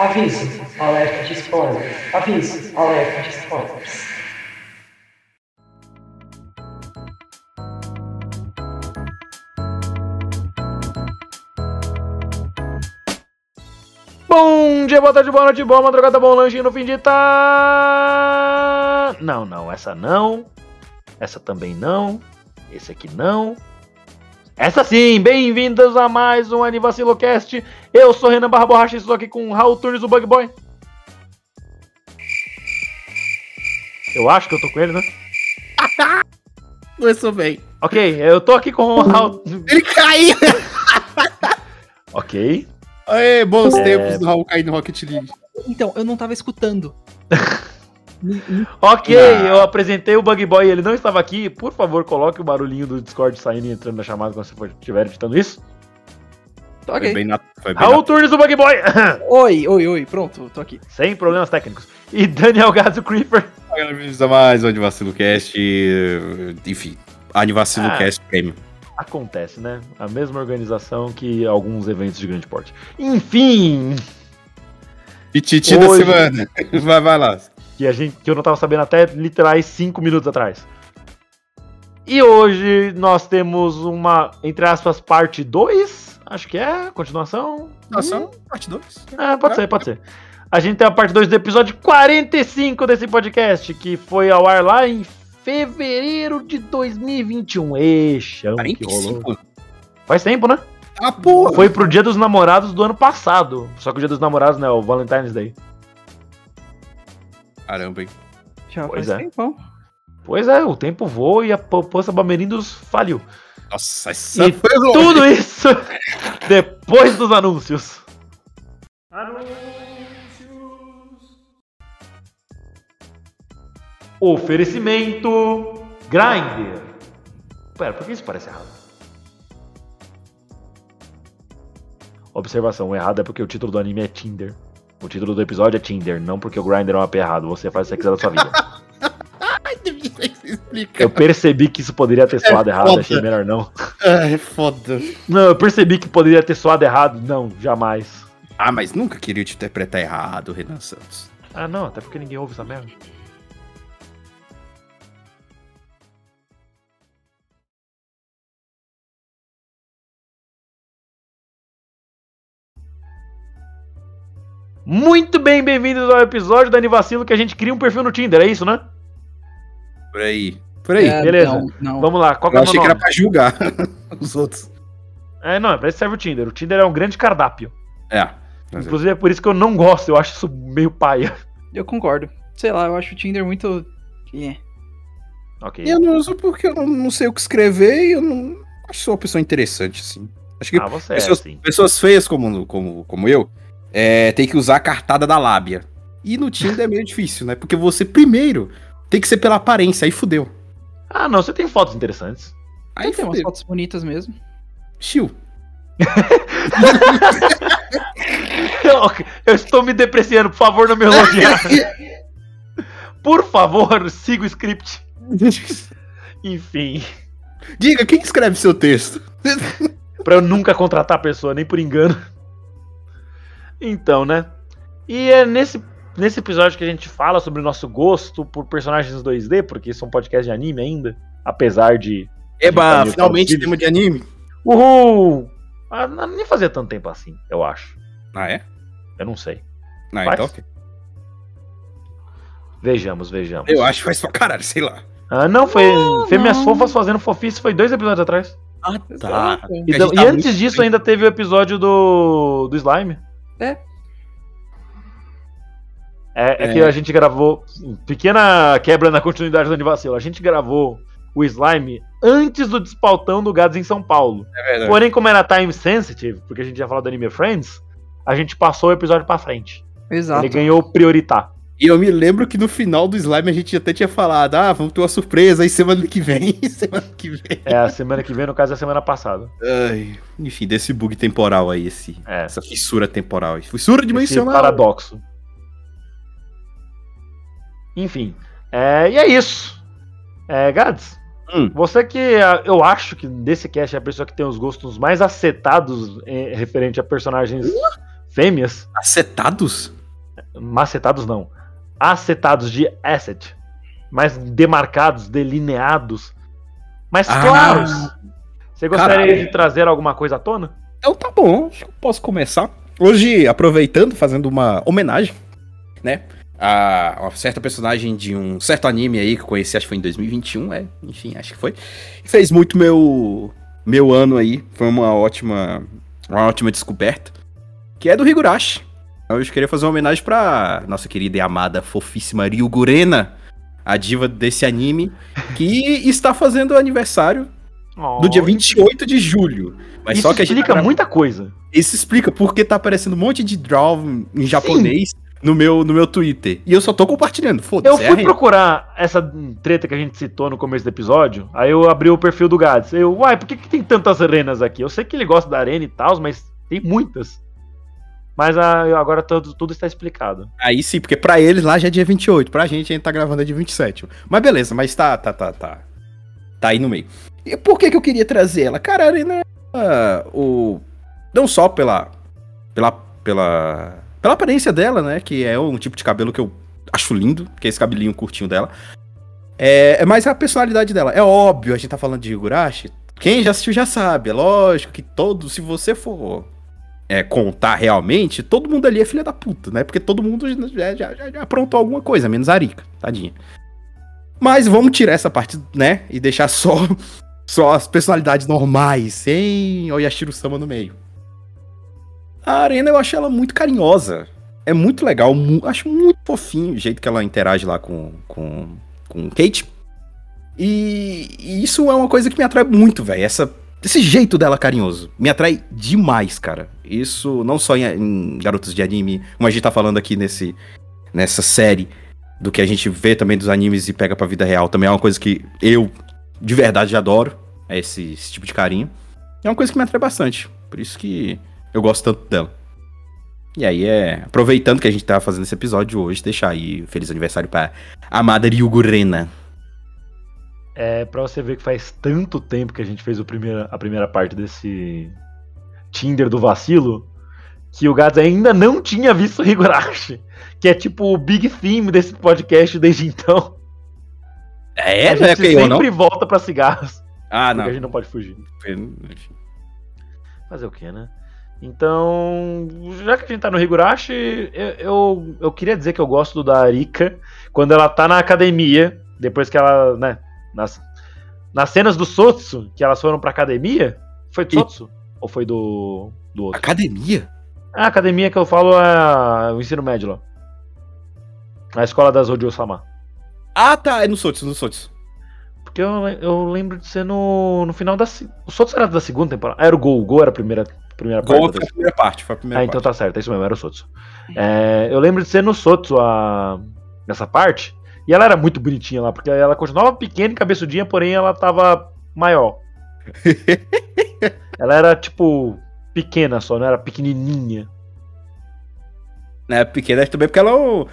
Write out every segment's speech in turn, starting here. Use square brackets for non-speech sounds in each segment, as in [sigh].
Aviso, alerta de spoilers. Aviso, alerta de spoilers. Bom dia, boa tarde, boa noite, boa madrugada, bom lanche no fim de tá. Não, não, essa não. Essa também não. Esse aqui não. Essa sim, bem-vindos a mais um Anivacilocast. Eu sou Renan Barra Borracha e estou aqui com o Raul Turnes, o Bug Boy. Eu acho que eu tô com ele, né? [laughs] Começou bem. Ok, eu tô aqui com o Raul. Ele caiu! [laughs] Ok. Aê, bons É. tempos do Raul cair no Rocket League. Então, eu não tava escutando. [laughs] Ok, Ah. eu apresentei o Bug Boy e ele não estava aqui. Por favor, coloque o barulhinho do Discord saindo e entrando na chamada quando você estiver editando isso. Tô Foi ok. bem, nat foi bem Raul nat- Turnes, o Bug Boy! [laughs] Oi, oi, oi, pronto, tô aqui. Sem problemas técnicos. E Daniel Gazo Creeper. Bem-vindos a mais um Anivacilo Cast. eh, Enfim, Anivacilo Ah. Cast Premium. Acontece, né? A mesma organização que alguns eventos de grande porte. Enfim, Pititi da semana. [laughs] Vai, vai lá. que, a gente, que eu não tava sabendo até literais 5 minutos atrás. E hoje nós temos uma, entre aspas, parte 2. Acho que é, continuação. Ação, parte 2. É, pode ser, pode ser. A gente tem a parte 2 do episódio 45 desse podcast, que foi ao ar lá em fevereiro de 2021. Ê, chão que rolou. 45? Faz tempo, né? Ah, porra! Foi pro dia dos namorados do ano passado. Só que o dia dos namorados, né? O Valentine's Day. Caramba, hein? Já Pois faz é. tempão. Pois é, o tempo voa e a poupança Bamerindos faliu. Nossa, essa E foi longe. Tudo [laughs] isso depois dos anúncios. Oferecimento Grindr. Pera, por que isso parece errado? Observação, o errado é porque o título do anime é Tinder. O título do episódio é Tinder, não porque o Grindr é um AP errado. Você faz o que quiser da sua vida. [laughs] Explicar. Eu percebi que isso poderia ter soado errado, foda. achei melhor não. Ah, é foda. Não, eu percebi que poderia ter soado errado. Não, jamais. Ah, mas nunca queria te interpretar errado, Renan Santos. Ah, não, até porque ninguém ouve essa merda. Muito bem, bem-vindos ao episódio do Anivacilo que a gente cria um perfil no Tinder, é isso, né? Por aí. Por aí. É, beleza. Não, não. Vamos lá, qual que Eu é achei que era nome? pra julgar [laughs] os outros. É, não, é pra isso serve o Tinder. O Tinder é um grande cardápio. É. É. Inclusive é por isso que eu não gosto, eu acho isso meio paia. Eu concordo. Sei lá, eu acho o Tinder muito. É. Ok. Eu não uso porque eu não, não sei o que escrever e eu não acho que sou uma pessoa interessante, assim. Acho que Ah, você é pessoas, assim. pessoas feias como, como, como eu é, tem que usar a cartada da lábia. E no Tinder é meio [laughs] difícil, né? Porque você, primeiro, tem que ser pela aparência, aí fudeu. Ah, não, você tem fotos interessantes. Aí tem umas fotos bonitas mesmo. Chiu. Eu, [laughs] eu estou me depreciando, por favor, não me elogiar. [laughs] Por favor, siga o script. [laughs] Enfim, Diga, quem escreve seu texto? pra eu nunca contratar a pessoa, nem por engano. Então, né? E é nesse, nesse episódio que a gente fala sobre o nosso gosto por personagens 2D, porque isso é um podcast de anime ainda, apesar de. Eba, Sim, finalmente tema de anime. Uhul! Ah, não- nem fazia tanto tempo assim, eu acho. Ah, é? Eu não sei. Ah, Faz? então ok. Vejamos, vejamos. Eu acho que faz pra caralho, sei lá. Ah, não, foi. Fêmeas não. Fofas fazendo fofice foi dois episódios atrás. Ah, Exato. E, então- e tá antes disso bem. ainda teve o episódio do, do Slime. É. É, é É. que a gente gravou. Pequena quebra na continuidade do Anivacilo. A gente gravou o Slime antes do despautão do Gads em São Paulo. É verdade. Porém, como era time sensitive, porque a gente já falou do Anime Friends, a gente passou o episódio pra frente. Exato. Ele ganhou prioritar. E eu me lembro que no final do slime a gente até tinha falado, ah, vamos ter uma surpresa aí semana que vem, [laughs] semana que vem. É a semana que vem, no caso, é a semana passada. Ai, enfim, desse bug temporal aí, esse, É. essa fissura temporal. Fissura Esse dimensional. paradoxo. Enfim. é, e é isso. É, Gads, Hum. você que ah, eu acho que desse cast é a pessoa que tem os gostos mais acetados eh, referente a personagens fêmeas. Acetados? Macetados não. Acetados de asset. Mais demarcados, delineados. Mais Ah. claros. Você gostaria Caralho. de trazer alguma coisa à tona? Então tá bom, acho que eu posso começar. Hoje, aproveitando, fazendo uma homenagem, né? A uma certa personagem de um certo anime aí que eu conheci, acho que foi em 2021, é, enfim, acho que foi. Fez muito meu meu ano aí, foi uma ótima uma ótima descoberta, que é do Higurashi. Então, Eu queria fazer uma homenagem pra nossa querida e amada fofíssima Ryugurena, a diva desse anime, que está fazendo aniversário no dia 28 de julho. Mas Isso só que a gente explica tá muita coisa. isso explica porque tá aparecendo um monte de draw em japonês no meu, no meu Twitter. E eu só tô compartilhando. Eu Foda-se. é a fui rede. procurar essa treta que a gente citou no começo do episódio. Aí eu abri o perfil do Gads. Eu, uai, por que, que tem tantas arenas aqui? Eu sei que ele gosta da arena e tal, mas tem muitas. Mas ah, agora tudo, tudo está explicado. Aí sim, porque pra eles lá já é dia 28. Pra gente a gente tá gravando é dia 27. Mas beleza, mas tá, tá, tá, tá. Tá aí no meio. E por que que eu queria trazer ela? Cara, a Arena, ah, o... Não só pela... Pela... Pela... Pela aparência dela, né? Que é um tipo de cabelo que eu acho lindo. Que é esse cabelinho curtinho dela. É, é mais a personalidade dela. É óbvio, a gente tá falando de Higurashi. Quem já assistiu já sabe. É lógico que todo... Se você for é, contar realmente, todo mundo ali é filha da puta, né? Porque todo mundo já, já, já- já aprontou alguma coisa, menos a Arika, tadinha. Mas vamos tirar essa parte, né? E deixar só, [laughs] só as personalidades normais, sem Oyashiro-sama no meio. A Arena eu acho ela muito carinhosa. É muito legal, mu- acho muito fofinho o jeito que ela interage lá com, com, com Kate. E, e isso é uma coisa que me atrai muito, velho. Esse jeito dela carinhoso me atrai demais, cara. Isso não só em, em garotos de anime, como a gente tá falando aqui nesse, nessa série, do que a gente vê também dos animes e pega pra vida real, também é uma coisa que eu, de verdade, adoro. É esse, esse tipo de carinho. É uma coisa que me atrai bastante. Por isso que eu gosto tanto dela. E aí é. Aproveitando que a gente tá fazendo esse episódio hoje, deixar aí feliz aniversário pra amada Ryugurena. É pra você ver que faz tanto tempo que a gente fez o primeira, a primeira parte desse Tinder do vacilo que o Gads ainda não tinha visto Higurashi. Que é tipo o big theme desse podcast desde então. É, a não é gente eu não? sempre volta pra cigarros. Ah, Porque não. a gente não pode fugir. Fazer o que, né? Então, já que a gente tá no Higurashi, eu, eu, eu queria dizer que eu gosto da Arika quando ela tá na academia, depois que ela, né, nas, nas cenas do Sotsu, que elas foram pra academia, foi do E- Sotsu? Ou foi do, do outro? Academia? A academia que eu falo é o ensino médio lá. A escola das Odio-sama. Ah, tá. É no Sotsu, no Sotsu. Porque eu, eu lembro de ser no, no final da... O Sotsu era da segunda temporada? Ah, era o Gol. O Gol era a primeira, primeira Gol parte foi da a primeira parte. Foi a primeira Ah, então parte. tá certo, é isso mesmo, era o Sotsu. É, eu lembro de ser no Sotsu a... nessa parte, e ela era muito bonitinha lá, porque ela continuava pequena e cabeçudinha, porém ela tava maior. [laughs] ela era, tipo, pequena só, não era pequenininha. Né, pequena também, porque ela é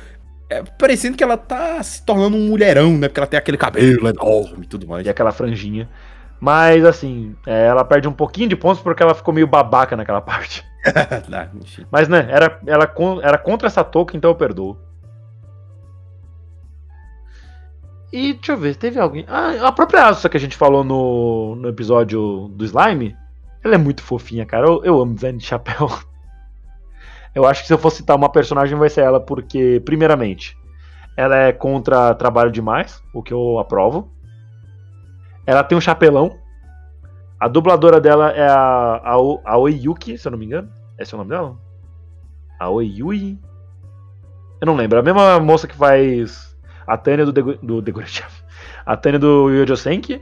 é parecendo que ela tá se tornando um mulherão, né? Porque ela tem aquele cabelo enorme e tudo mais. E aquela franjinha. Mas, assim, é, ela perde um pouquinho de pontos porque ela ficou meio babaca naquela [laughs] parte. [laughs] Ah. Mas, né, era, ela, era contra essa touca, então eu perdoo. E deixa eu ver, teve alguém. Ah, a própria Asuka que a gente falou no, no episódio do Slime, ela é muito fofinha, cara. Eu, eu amo design de chapéu. [laughs] Eu acho que se eu fosse citar uma personagem vai ser ela, porque, primeiramente, ela é contra trabalho demais, o que eu aprovo. Ela tem um chapelão. A dubladora dela é a, a, a se eu não me engano. Esse é o nome dela? A? Eu não lembro. A mesma moça que faz a Tânia do, Degu- do. A Tânia do Yojosenki.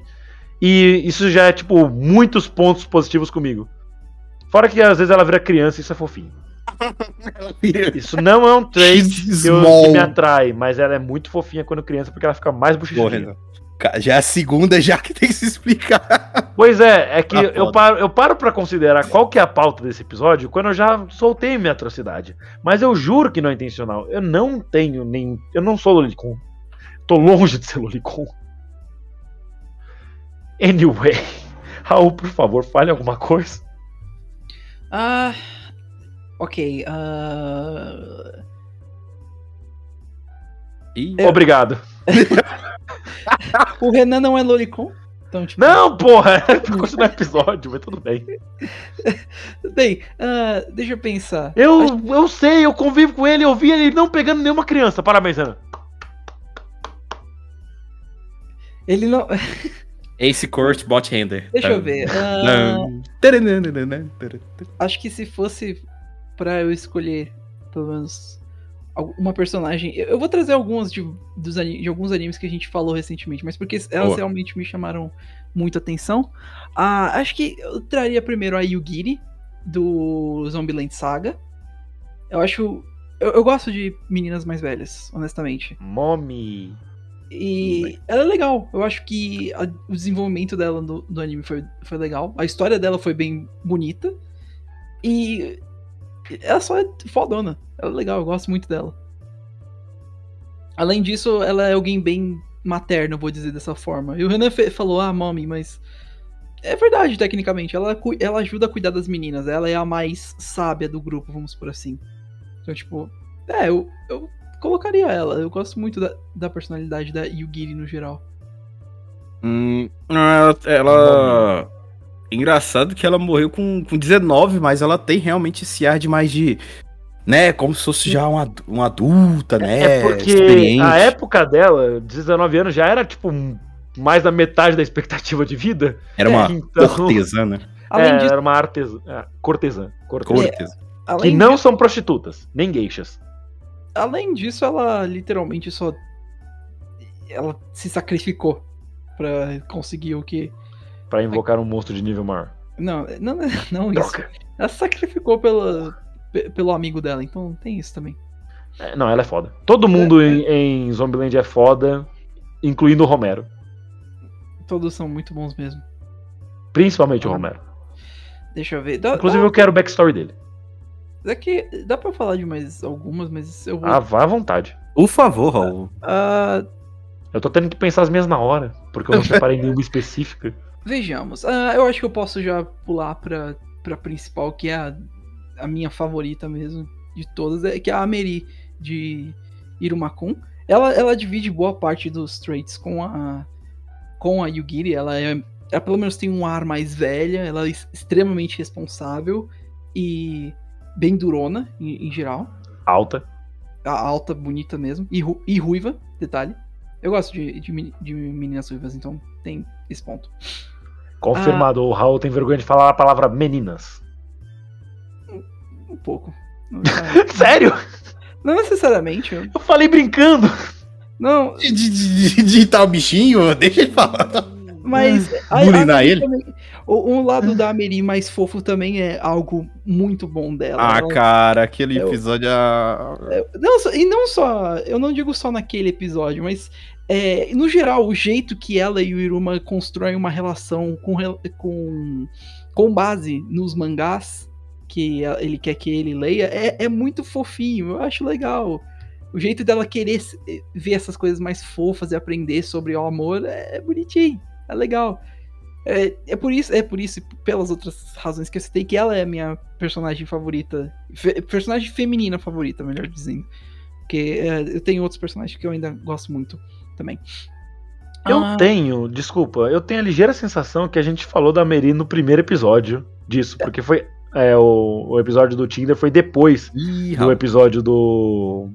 E isso já é, tipo, muitos pontos positivos comigo. Fora que às vezes ela vira criança e isso é fofinho. [laughs] Isso não é um trait She's que, eu- que me atrai, mas ela é muito fofinha quando criança porque ela fica mais bochechudinha. Já é a segunda já que tem que se explicar. Pois é, é que Ah, eu paro, eu paro pra considerar qual que é a pauta desse episódio quando eu já soltei minha atrocidade. Mas eu juro que não é intencional. Eu não tenho nem. Eu não sou Lolicon. Tô longe de ser Lolicon. Anyway. [laughs] Raul, por favor, fale alguma coisa. Ah. Ok. ah, Ih, Obrigado. [laughs] [laughs] O Renan não é Lolicon. Então, tipo. Não, porra! [laughs] Pra continuar o episódio, mas tudo bem. Bem, ah, deixa eu pensar. Eu, eu sei, eu convivo com ele, eu vi ele não pegando nenhuma criança. Parabéns, Ana. Ele não. [laughs] Ace Court Bot Hander. Deixa eu ver. ah, acho que se fosse pra eu escolher, pelo menos, uma personagem. Eu vou trazer algumas de, dos, de alguns animes que a gente falou recentemente, mas porque elas Boa. realmente me chamaram muita atenção. Ah, acho que eu traria primeiro a Yugiri, do Zombieland Saga. Eu acho. Eu, eu gosto de meninas mais velhas, honestamente. Mommy. E ela é legal. Eu acho que a- o desenvolvimento dela no, no anime foi, foi legal. A história dela foi bem bonita. E ela só é fodona. Ela é legal, eu gosto muito dela. Além disso, ela é alguém bem materno, vou dizer dessa forma. E o Renan falou, ah, mommy, mas. É verdade, tecnicamente. Ela, ela ajuda a cuidar das meninas. Ela é a mais sábia do grupo, vamos por assim. Então, tipo. É, eu, eu colocaria ela. Eu gosto muito da, da personalidade da Yugiri no geral. Hum, ela- ela. Engraçado que ela morreu com, com 19, mas ela tem realmente esse ar de mais de. Né? Como se fosse já uma, uma adulta, né? É porque experiente. a época dela, 19 anos, já era tipo mais da metade da expectativa de vida. Era uma Então- cortesã, né? Além é, disso, era uma artesã. é, cortesã. cortesã. Cortesã. além, Que não são prostitutas, nem geishas. além disso, ela literalmente só. Ela se sacrificou pra conseguir o que. Pra invocar um monstro de nível maior. Não, não, [laughs] não isso. Droga. Ela se sacrificou pela, pe- pelo amigo dela, então tem isso também. É, não, ela é foda. Todo mundo em, em Zombieland é foda, incluindo o Romero. Todos são muito bons mesmo. Principalmente o Ah. Romero. Deixa eu ver. Dá, Inclusive, dá, eu quero o backstory dele. daqui, dá pra falar de mais algumas, mas eu vou. Ah, vá à vontade. Por favor, Raul. Ah, Eu tô tendo que pensar as minhas na hora, porque eu não separei [laughs] nenhuma específica. Vejamos. Ah, eu acho que eu posso já pular pra, pra principal, que é a, a minha favorita mesmo de todas, é, que é a Meri de Irumakun. Ela, ela divide boa parte dos traits com a com a Yugiri. Ela é ela pelo menos tem um ar mais velha, ela é extremamente responsável e bem durona em, em geral. Alta. A- alta, bonita mesmo. E, ru- e ruiva, detalhe. Eu gosto de, de, de meninas ruivas, então tem esse ponto. Confirmado, o Raul tem vergonha de falar a palavra meninas. Pouco. Não, [laughs] é- Sério? não necessariamente. eu- falei brincando. Não, De, de, de, de tal bichinho, deixa ele falar. mas. Bulinar Meri ele? também- o, um lado da Meri mais fofo também é algo muito bom dela. Ah, Ela- cara, aquele Eu- episódio. ah, Não, só- e não só. Eu não digo só naquele episódio, mas. é, no geral, o jeito que ela e o Iruma constroem uma relação com, com, com base nos mangás que ele quer que ele leia é, é muito fofinho. Eu acho legal. O jeito dela querer se- ver essas coisas mais fofas e aprender sobre o amor é, é bonitinho. É legal. É, é por isso, é por isso, e pelas outras razões que eu citei, que ela é a minha personagem favorita. fe- personagem feminina favorita, melhor dizendo. Porque é, eu tenho outros personagens que eu ainda gosto muito também. Eu Ah, tenho, desculpa, eu tenho a ligeira sensação que a gente falou da Meri no primeiro episódio disso, porque foi. É, o, o episódio do Tinder foi depois Ih, do episódio do,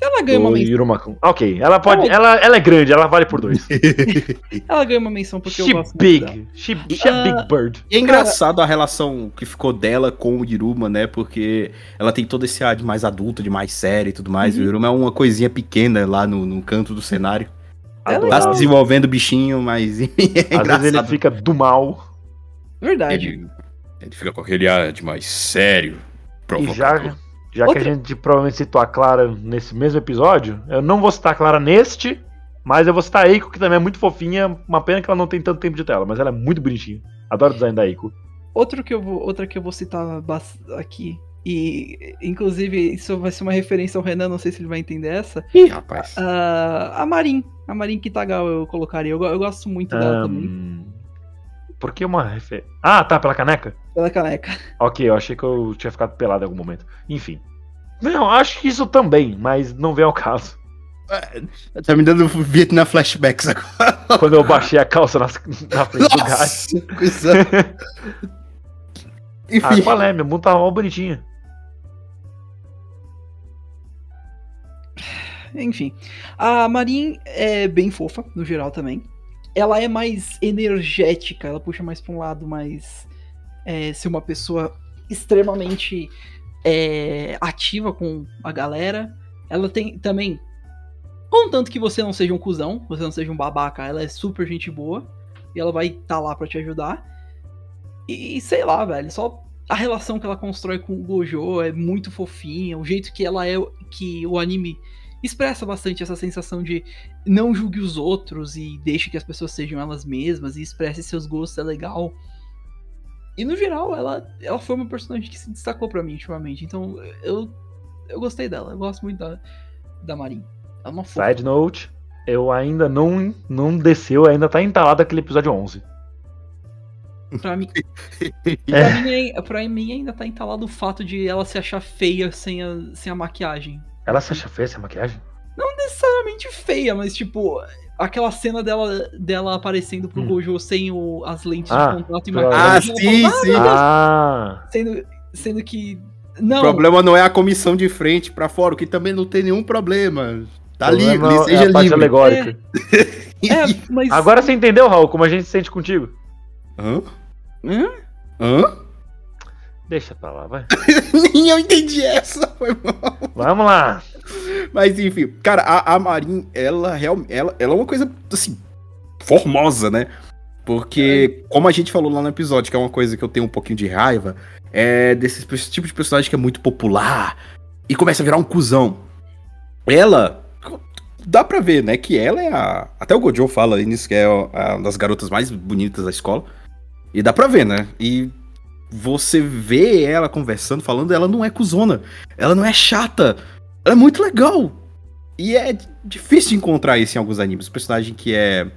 Ela ganha uma do menção. Irumakun. Ok, ela pode. Ela- Ela, ela é grande, ela vale por dois. [laughs] Ela ganha uma menção porque She eu gosto big. She, she a Ah, big bird. E é engraçado a relação que ficou dela com o Iruma, né? Porque ela tem todo esse ar de mais adulta, de mais séria e tudo mais. Uhum. O Iruma é uma coisinha pequena lá no, no canto do cenário. É Tá se desenvolvendo o bichinho, mas [laughs] é Às vezes ele fica do mal. Verdade. Ele, ele fica com aquele ar de mais sério. E já, Provocador. já Outra- que a gente provavelmente citou a Clara nesse mesmo episódio, eu não vou citar a Clara neste, mas eu vou citar a Eiko, que também é muito fofinha. Uma pena que ela não tem tanto tempo de tela, mas ela é muito bonitinha. Adoro o design da Eiko. Outro que eu vou, outra que eu vou citar aqui, e inclusive isso vai ser uma referência ao Renan, não sei se ele vai entender essa. Ih, rapaz. Ah, a Marin, a Marin Kitagal eu colocaria. Eu, eu gosto muito dela também, Por que uma referência? Ah, tá, pela caneca? Pela caneca. Ok, eu achei que eu tinha ficado pelado em algum momento. Enfim. Não, acho que isso também, mas não vem ao caso. Tá me dando Vietnam flashbacks agora. Quando eu baixei a calça nas- na frente do gás. Nossa, coisa... [laughs] Enfim, Ah, qual é? Meu mundo tava mal bonitinho. Enfim, a Marin é bem fofa, no geral também. Ela é mais energética, ela puxa mais pra um lado mais. É, ser uma pessoa extremamente é, ativa com a galera. Ela tem também. Contanto que você não seja um cuzão, você não seja um babaca, ela é super gente boa. E ela vai estar lá pra te ajudar. E sei lá, velho, só a relação que ela constrói com o Gojo é muito fofinha. O jeito que ela é. Que o anime expressa bastante essa sensação de não julgue os outros e deixe que as pessoas sejam elas mesmas e expresse seus gostos, é legal. E no geral, ela, ela foi uma personagem que se destacou pra mim ultimamente. Então eu, eu gostei dela. Eu gosto muito da, da Marin. Ela é uma fofa. Side note, eu ainda não, não desceu, ainda tá entalado aquele episódio 11. Pra mim, [laughs] É. pra, mim, ai- pra mim ainda tá entalado o fato de ela se achar feia sem a, sem a maquiagem. Ela se acha feia essa maquiagem? Não necessariamente feia, mas tipo, aquela cena dela, dela aparecendo pro Hum. Gojo sem o, as lentes Ah, de contato e pela- Ah, ela sim, fala, sim. Ah, Sendo, sendo que. O Não, problema não é a comissão de frente pra fora, o que também não tem nenhum problema. Tá livre, problema seja é a parte livre. alegórica. é, mas. Agora você entendeu, Raul, como a gente se sente contigo? Hã? Hã? Hã? Deixa pra lá, vai. [laughs] Nem eu entendi essa. Foi mal. Vamos lá. [laughs] Mas enfim, cara, a, a Marin, ela. Ela, ela é uma coisa, assim, formosa, né? Porque, como a gente falou lá no episódio, que é uma coisa que eu tenho um pouquinho de raiva, é desse tipo de personagem que é muito popular e começa a virar um cuzão. Ela. Dá pra ver, né? Que ela é a. Até o Gojo fala nisso, que é uma das garotas mais bonitas da escola. E dá pra ver, né? E você vê ela conversando, falando, ela não é cuzona. Ela não é chata. Ela é muito legal. E é difícil de encontrar isso em alguns animes. Um personagem que é.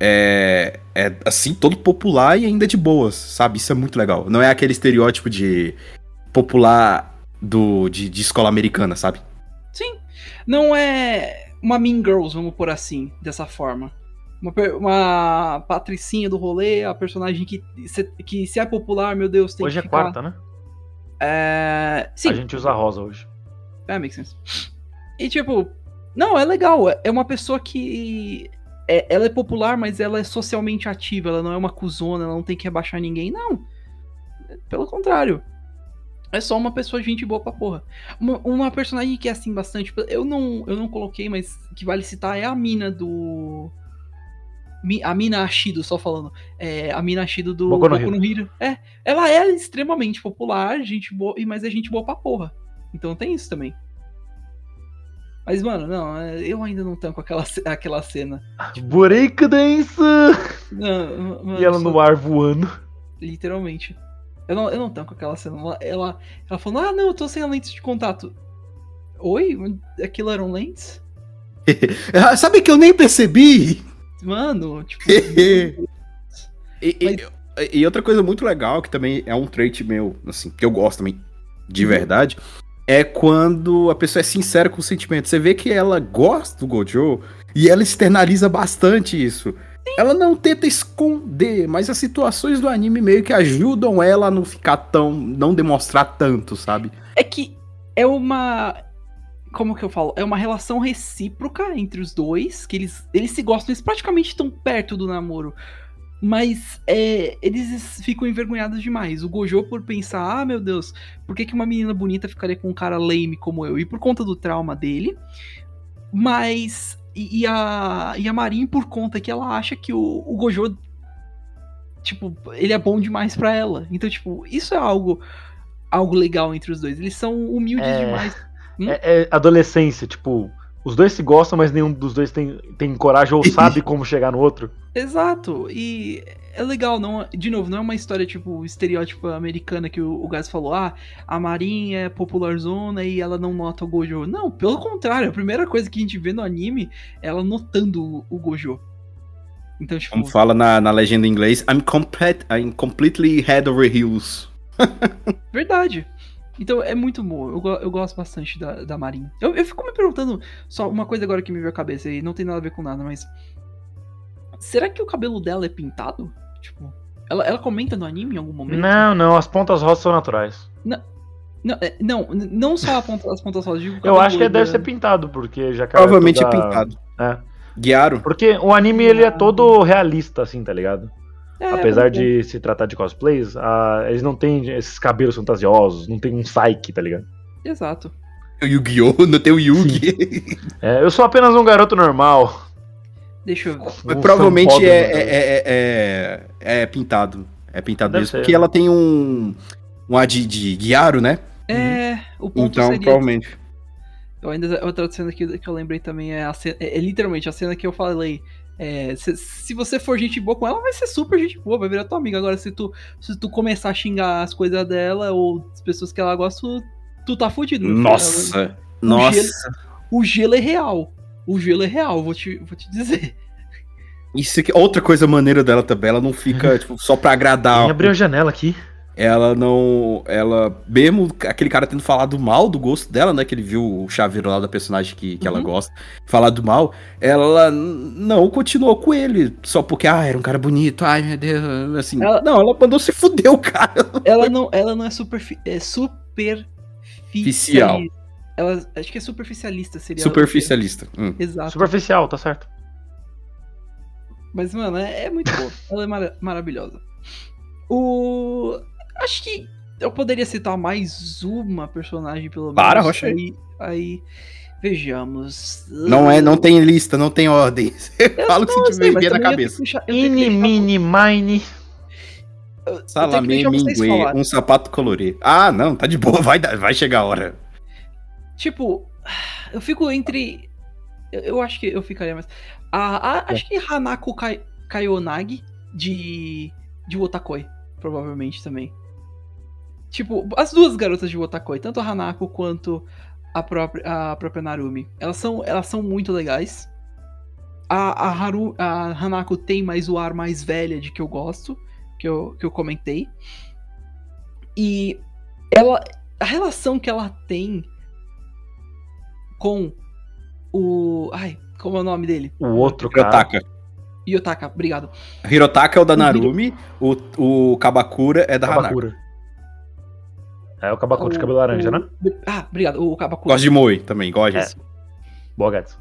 É. É assim, todo popular e ainda de boas, sabe? Isso é muito legal. Não é aquele estereótipo de popular do, de, de escola americana, sabe? Sim. Não é uma Mean Girls, vamos por assim, dessa forma. Uma, uma patricinha do rolê, a personagem que se, que se é popular, meu Deus, tem Hoje que é ficar... quarta, né? É... Sim, A gente usa rosa hoje. É, makes sense. E tipo, não, é legal. É uma pessoa que. é- ela é popular, mas ela é socialmente ativa. Ela não é uma cuzona, ela não tem que rebaixar ninguém. Não. Pelo contrário. É só uma pessoa gente boa pra porra. Uma, uma personagem que é assim bastante. Eu não, eu não coloquei, mas que vale citar é a mina do. A Mina Ashido, só falando. É, a Mina Ashido do Boku no Hero. É, ela é extremamente popular, gente boa, e- mas é gente boa pra porra. Então tem isso também. Mas, mano, não, eu ainda não tanco aquela, aquela cena. Break dance! Não, mano, E ela só- no ar voando. Literalmente. Eu não, eu não tanco aquela cena. Ela, ela, ela falou, ah, não, eu tô sem a lente de contato. Oi? Aquilo eram lentes? [laughs] Sabe que eu nem percebi? Mano, tipo. [laughs] [laughs] e, e- e outra coisa muito legal, que também é um trait meu, assim, que eu gosto também, de verdade, é quando a pessoa é sincera com o sentimento. Você vê que ela gosta do Gojo e ela externaliza bastante isso. Ela não tenta esconder, mas as situações do anime meio que ajudam ela a não ficar tão. não demonstrar tanto, sabe? É que é uma. Como que eu falo? É uma relação recíproca entre os dois, que eles, eles se gostam, eles praticamente estão perto do namoro. Mas é, eles ficam envergonhados demais. O Gojo por pensar, ah, meu Deus, por que, que uma menina bonita ficaria com um cara lame como eu? E por conta do trauma dele. Mas. E, e a, e a Marin por conta que ela acha que o, o Gojo. Tipo, ele é bom demais pra ela. Então, tipo, isso é algo algo legal entre os dois. Eles são humildes É. demais. Hum? É, é adolescência, tipo, os dois se gostam, mas nenhum dos dois tem, tem coragem ou [coughs] sabe como chegar no outro. Exato. E é legal, não, de novo, não é uma história tipo estereótipo americana que o, o Gás falou, ah, a Marin é popular zona e ela não nota o Gojo. Não, pelo contrário, a primeira coisa que a gente vê no anime é ela notando o, o Gojo. Então, tipo, Como fala na, na legenda em inglês, I'm, complete, I'm completely head over heels. [laughs] verdade. Então é muito bom, eu, eu gosto bastante da, da Marin. Eu, eu fico me perguntando, só uma coisa agora que me veio à cabeça e não tem nada a ver com nada, mas. Será que o cabelo dela é pintado? Tipo, ela, ela comenta no anime em algum momento? Não, não, as pontas roças são naturais. Não, é, não, n- não só a ponta- as pontas rosa. digo o Eu acho que deve ser pintado, porque já caiu Provavelmente é toda- pintado. É. Guiaro. Porque o anime ele é todo realista, assim, tá ligado? É, Apesar muito bom. de se tratar de cosplays, ah, eles não têm esses cabelos fantasiosos, não tem um psyche, tá ligado? Exato. O Yu-Gi-Oh! [laughs] Não tem o Yugi. É, eu sou apenas um garoto normal. Deixa eu ver. Um provavelmente é, é, é, é, é pintado. É pintado Deve mesmo. ser. Porque ela tem um. Um ar de, de Guiaro, né? É, o ponto Então, seria. provavelmente. Eu ainda outra cena que, que eu lembrei também é, a cena, é, é literalmente a cena que eu falei. É, se, se você for gente boa com ela, vai ser super gente boa, vai virar tua amiga. Agora, se tu, se tu começar a xingar as coisas dela ou as pessoas que ela gosta, tu, tu tá fudido. Nossa. Ela- Nossa. gelo- O gelo é real. O gelo é real, vou te, vou te dizer. Isso aqui, outra coisa maneira dela também, ela não fica tipo, só pra agradar. Quem abriu a janela aqui? Ela não. Ela. Mesmo aquele cara tendo falado mal do gosto dela, né? Que ele viu o chaveiro lá da personagem que, que ela Uhum. gosta, falado mal, ela não continuou com ele. Só porque, ah, era um cara bonito, ai meu Deus. Assim. Ela- Não, ela mandou se fuder o cara. Ela não, ela não é, superfi é superficial. Ela, acho que é superficialista seria. Superficialista. Hum. Exato. Superficial, tá certo. Mas, mano, é, é muito boa. Ela é mara- maravilhosa. O. Acho que eu poderia citar mais uma personagem, pelo menos. Para, Rocha aí. aí. Vejamos. Não é, não tem lista, não tem ordem. [laughs] Fala o que você tiver na cabeça. que Ini, mini, mine. Salamé, minguê, falarem. um sapato colorido. Ah, não, tá de boa, [laughs] vai, vai chegar a hora. Tipo, eu fico entre. Eu, eu acho que eu ficaria mais. A, a- acho que Hanako Kai, Kayonagi de. de Wotakoi, provavelmente também. Tipo, as duas garotas de Wotakoi, tanto a Hanako quanto a própria, a própria Narumi. Elas são, elas são muito legais. A, a, Haru, a Hanako tem mais o ar mais velha de que eu gosto, que eu, que eu comentei. E ela. A relação que ela tem com o. Ai, como é o nome dele? O outro. Hirotaka. Yotaka, obrigado. Hirotaka é o da Narumi, o, o Kabakura é da Hanako. É o Kabakura de cabelo laranja, o- né? Ah, obrigado, o Kabakura. Gosto de Moe também, gosto É. disso. Boa, Gats.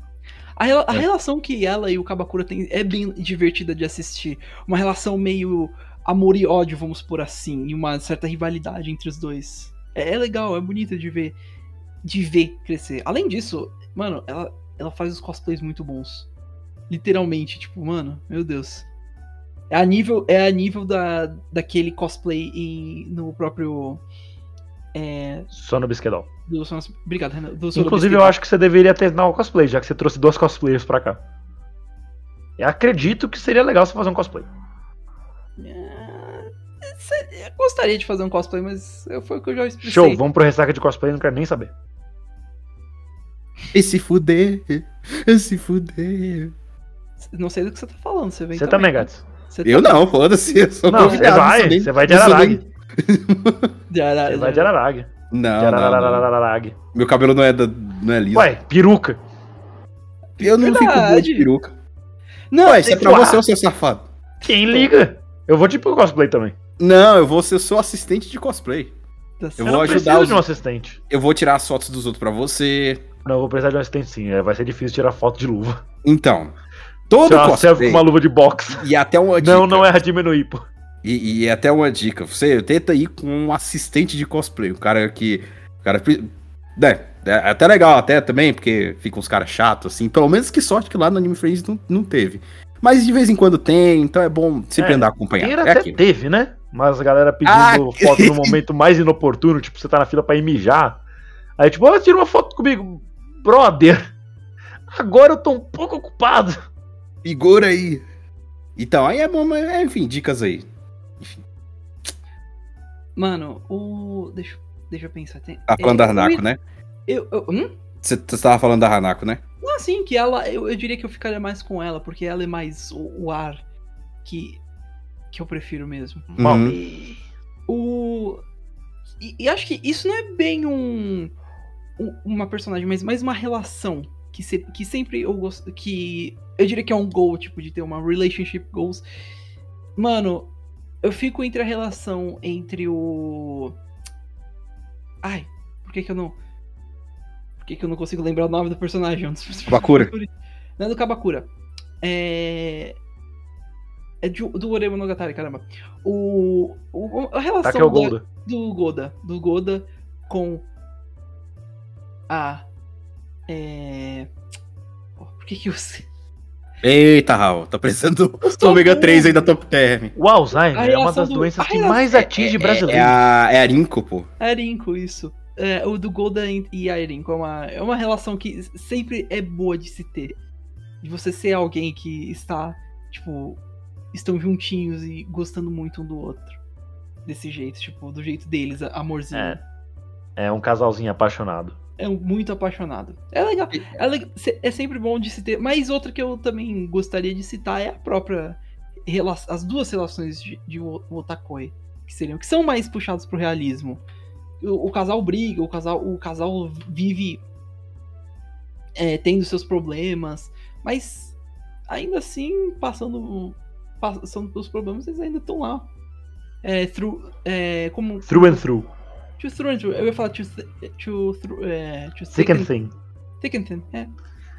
A, rela- a É. relação que ela e o Kabakura têm é bem divertida de assistir. Uma relação meio amor e ódio, vamos por assim, e uma certa rivalidade entre os dois. É, é legal, é bonito de ver de ver crescer. Além disso, mano, ela, ela faz os cosplays muito bons. Literalmente, tipo, mano, meu Deus. É a nível, é a nível da, daquele cosplay em- no próprio. É, Só no Bisquedol. do Sono- Obrigado, Renan. Do Sono Inclusive, eu Biscuit. acho que você deveria tentar o cosplay, já que você trouxe dois cosplayers pra cá. Eu acredito que seria legal você fazer um cosplay. É, eu gostaria de fazer um cosplay, mas eu- foi o que eu já expressei. Show, vamos pro ressaca de cosplay, não quero nem saber. E se fuder, e se fuder. Não sei do que você tá falando, você vem Você também, Gats. Você Eu também. não, foda-se, eu sou Não, você vai, você vai de eu De Ara- Você vai de Araragi. Não, De não, não. Arararararararag. Meu cabelo não é, da, não é liso. Ué, peruca. eu não fico boa verdade. de peruca. Não, Ué, isso é pra você, ô seu safado. Quem liga? Eu vou tipo cosplay também. Não, eu vou ser seu assistente de cosplay. Eu certo. vou não ajudar preciso os- de um assistente. Eu vou tirar as fotos dos outros pra você. Não, eu vou precisar de um assistente sim. Vai ser difícil tirar foto de luva. Então, todo Tirar selfie cosplay. com uma luva de boxe. E até dica. Não, não é diminuir, pô. E, e até uma dica. Você tenta ir com um assistente de cosplay. O cara que. Cara. É, é até legal, até também, porque ficam uns caras chatos, assim. Pelo menos que sorte que lá no Anime Friends não, não teve. Mas de vez em quando tem, então é bom sempre É, andar acompanhado. É até aquilo. teve, né? Mas a galera pedindo Ah, foto [laughs] no momento mais inoportuno, tipo, você tá na fila pra ir mijar. Aí, tipo, ó, tira uma foto comigo. Brother, agora eu tô um pouco ocupado. Igor aí. Então, aí é bom, mas, é, enfim, dicas aí. Mano, o. Deixa, deixa eu pensar. Tem... Tá falando da eu- Hanako, né? Eu, eu, hum? Você tava falando da Hanako, né? Não, assim, que ela. Eu, eu diria que eu ficaria mais com ela, porque ela é mais o, o ar que, que eu prefiro mesmo. Uhum. Mami. O. E, e acho que isso não é bem um. um- uma personagem, mas mais uma relação. Que, se- que sempre eu gosto. Que. Eu diria que é um goal, tipo, de ter uma relationship goals. Mano, eu fico entre a relação entre o. Ai, por que que eu não. Por que que eu não consigo lembrar o nome do personagem? [laughs] Um dos Kabakura. Não é do Kabakura. É. É de- do Ore Monogatari, caramba. O, o- a relação Tá que é o da- Golda. do Goda. Do Goda com a. É. Oh, por que que eu [laughs] sei? Eita, Raul, tá precisando [laughs] do ômega burro. 3 aí da Top Term. O Alzheimer é uma das do- doenças que mais atinge É brasileiros. a, é a Rinko, pô. Erinko, isso. É, o do Golda e a Erinko é uma, é uma relação que sempre é boa de se ter. De você ser alguém que está, tipo, estão juntinhos e gostando muito um do outro. Desse jeito, tipo, do jeito deles, amorzinho. É. É um casalzinho apaixonado. É muito apaixonado. É legal. É, é sempre bom de se ter. Mas outra que eu também gostaria de citar é a própria. As duas relações de, de Otakoi. Que seriam. Que são mais puxados pro realismo. O, o casal briga, o casal, o casal vive. é, tendo seus problemas. Mas ainda assim, passando. Passando pelos problemas, eles ainda estão lá. É, through, é, como. Through and through. To through and through. Eu ia falar to, th- to, through, é, to Thick and thin. Thick and thin, é.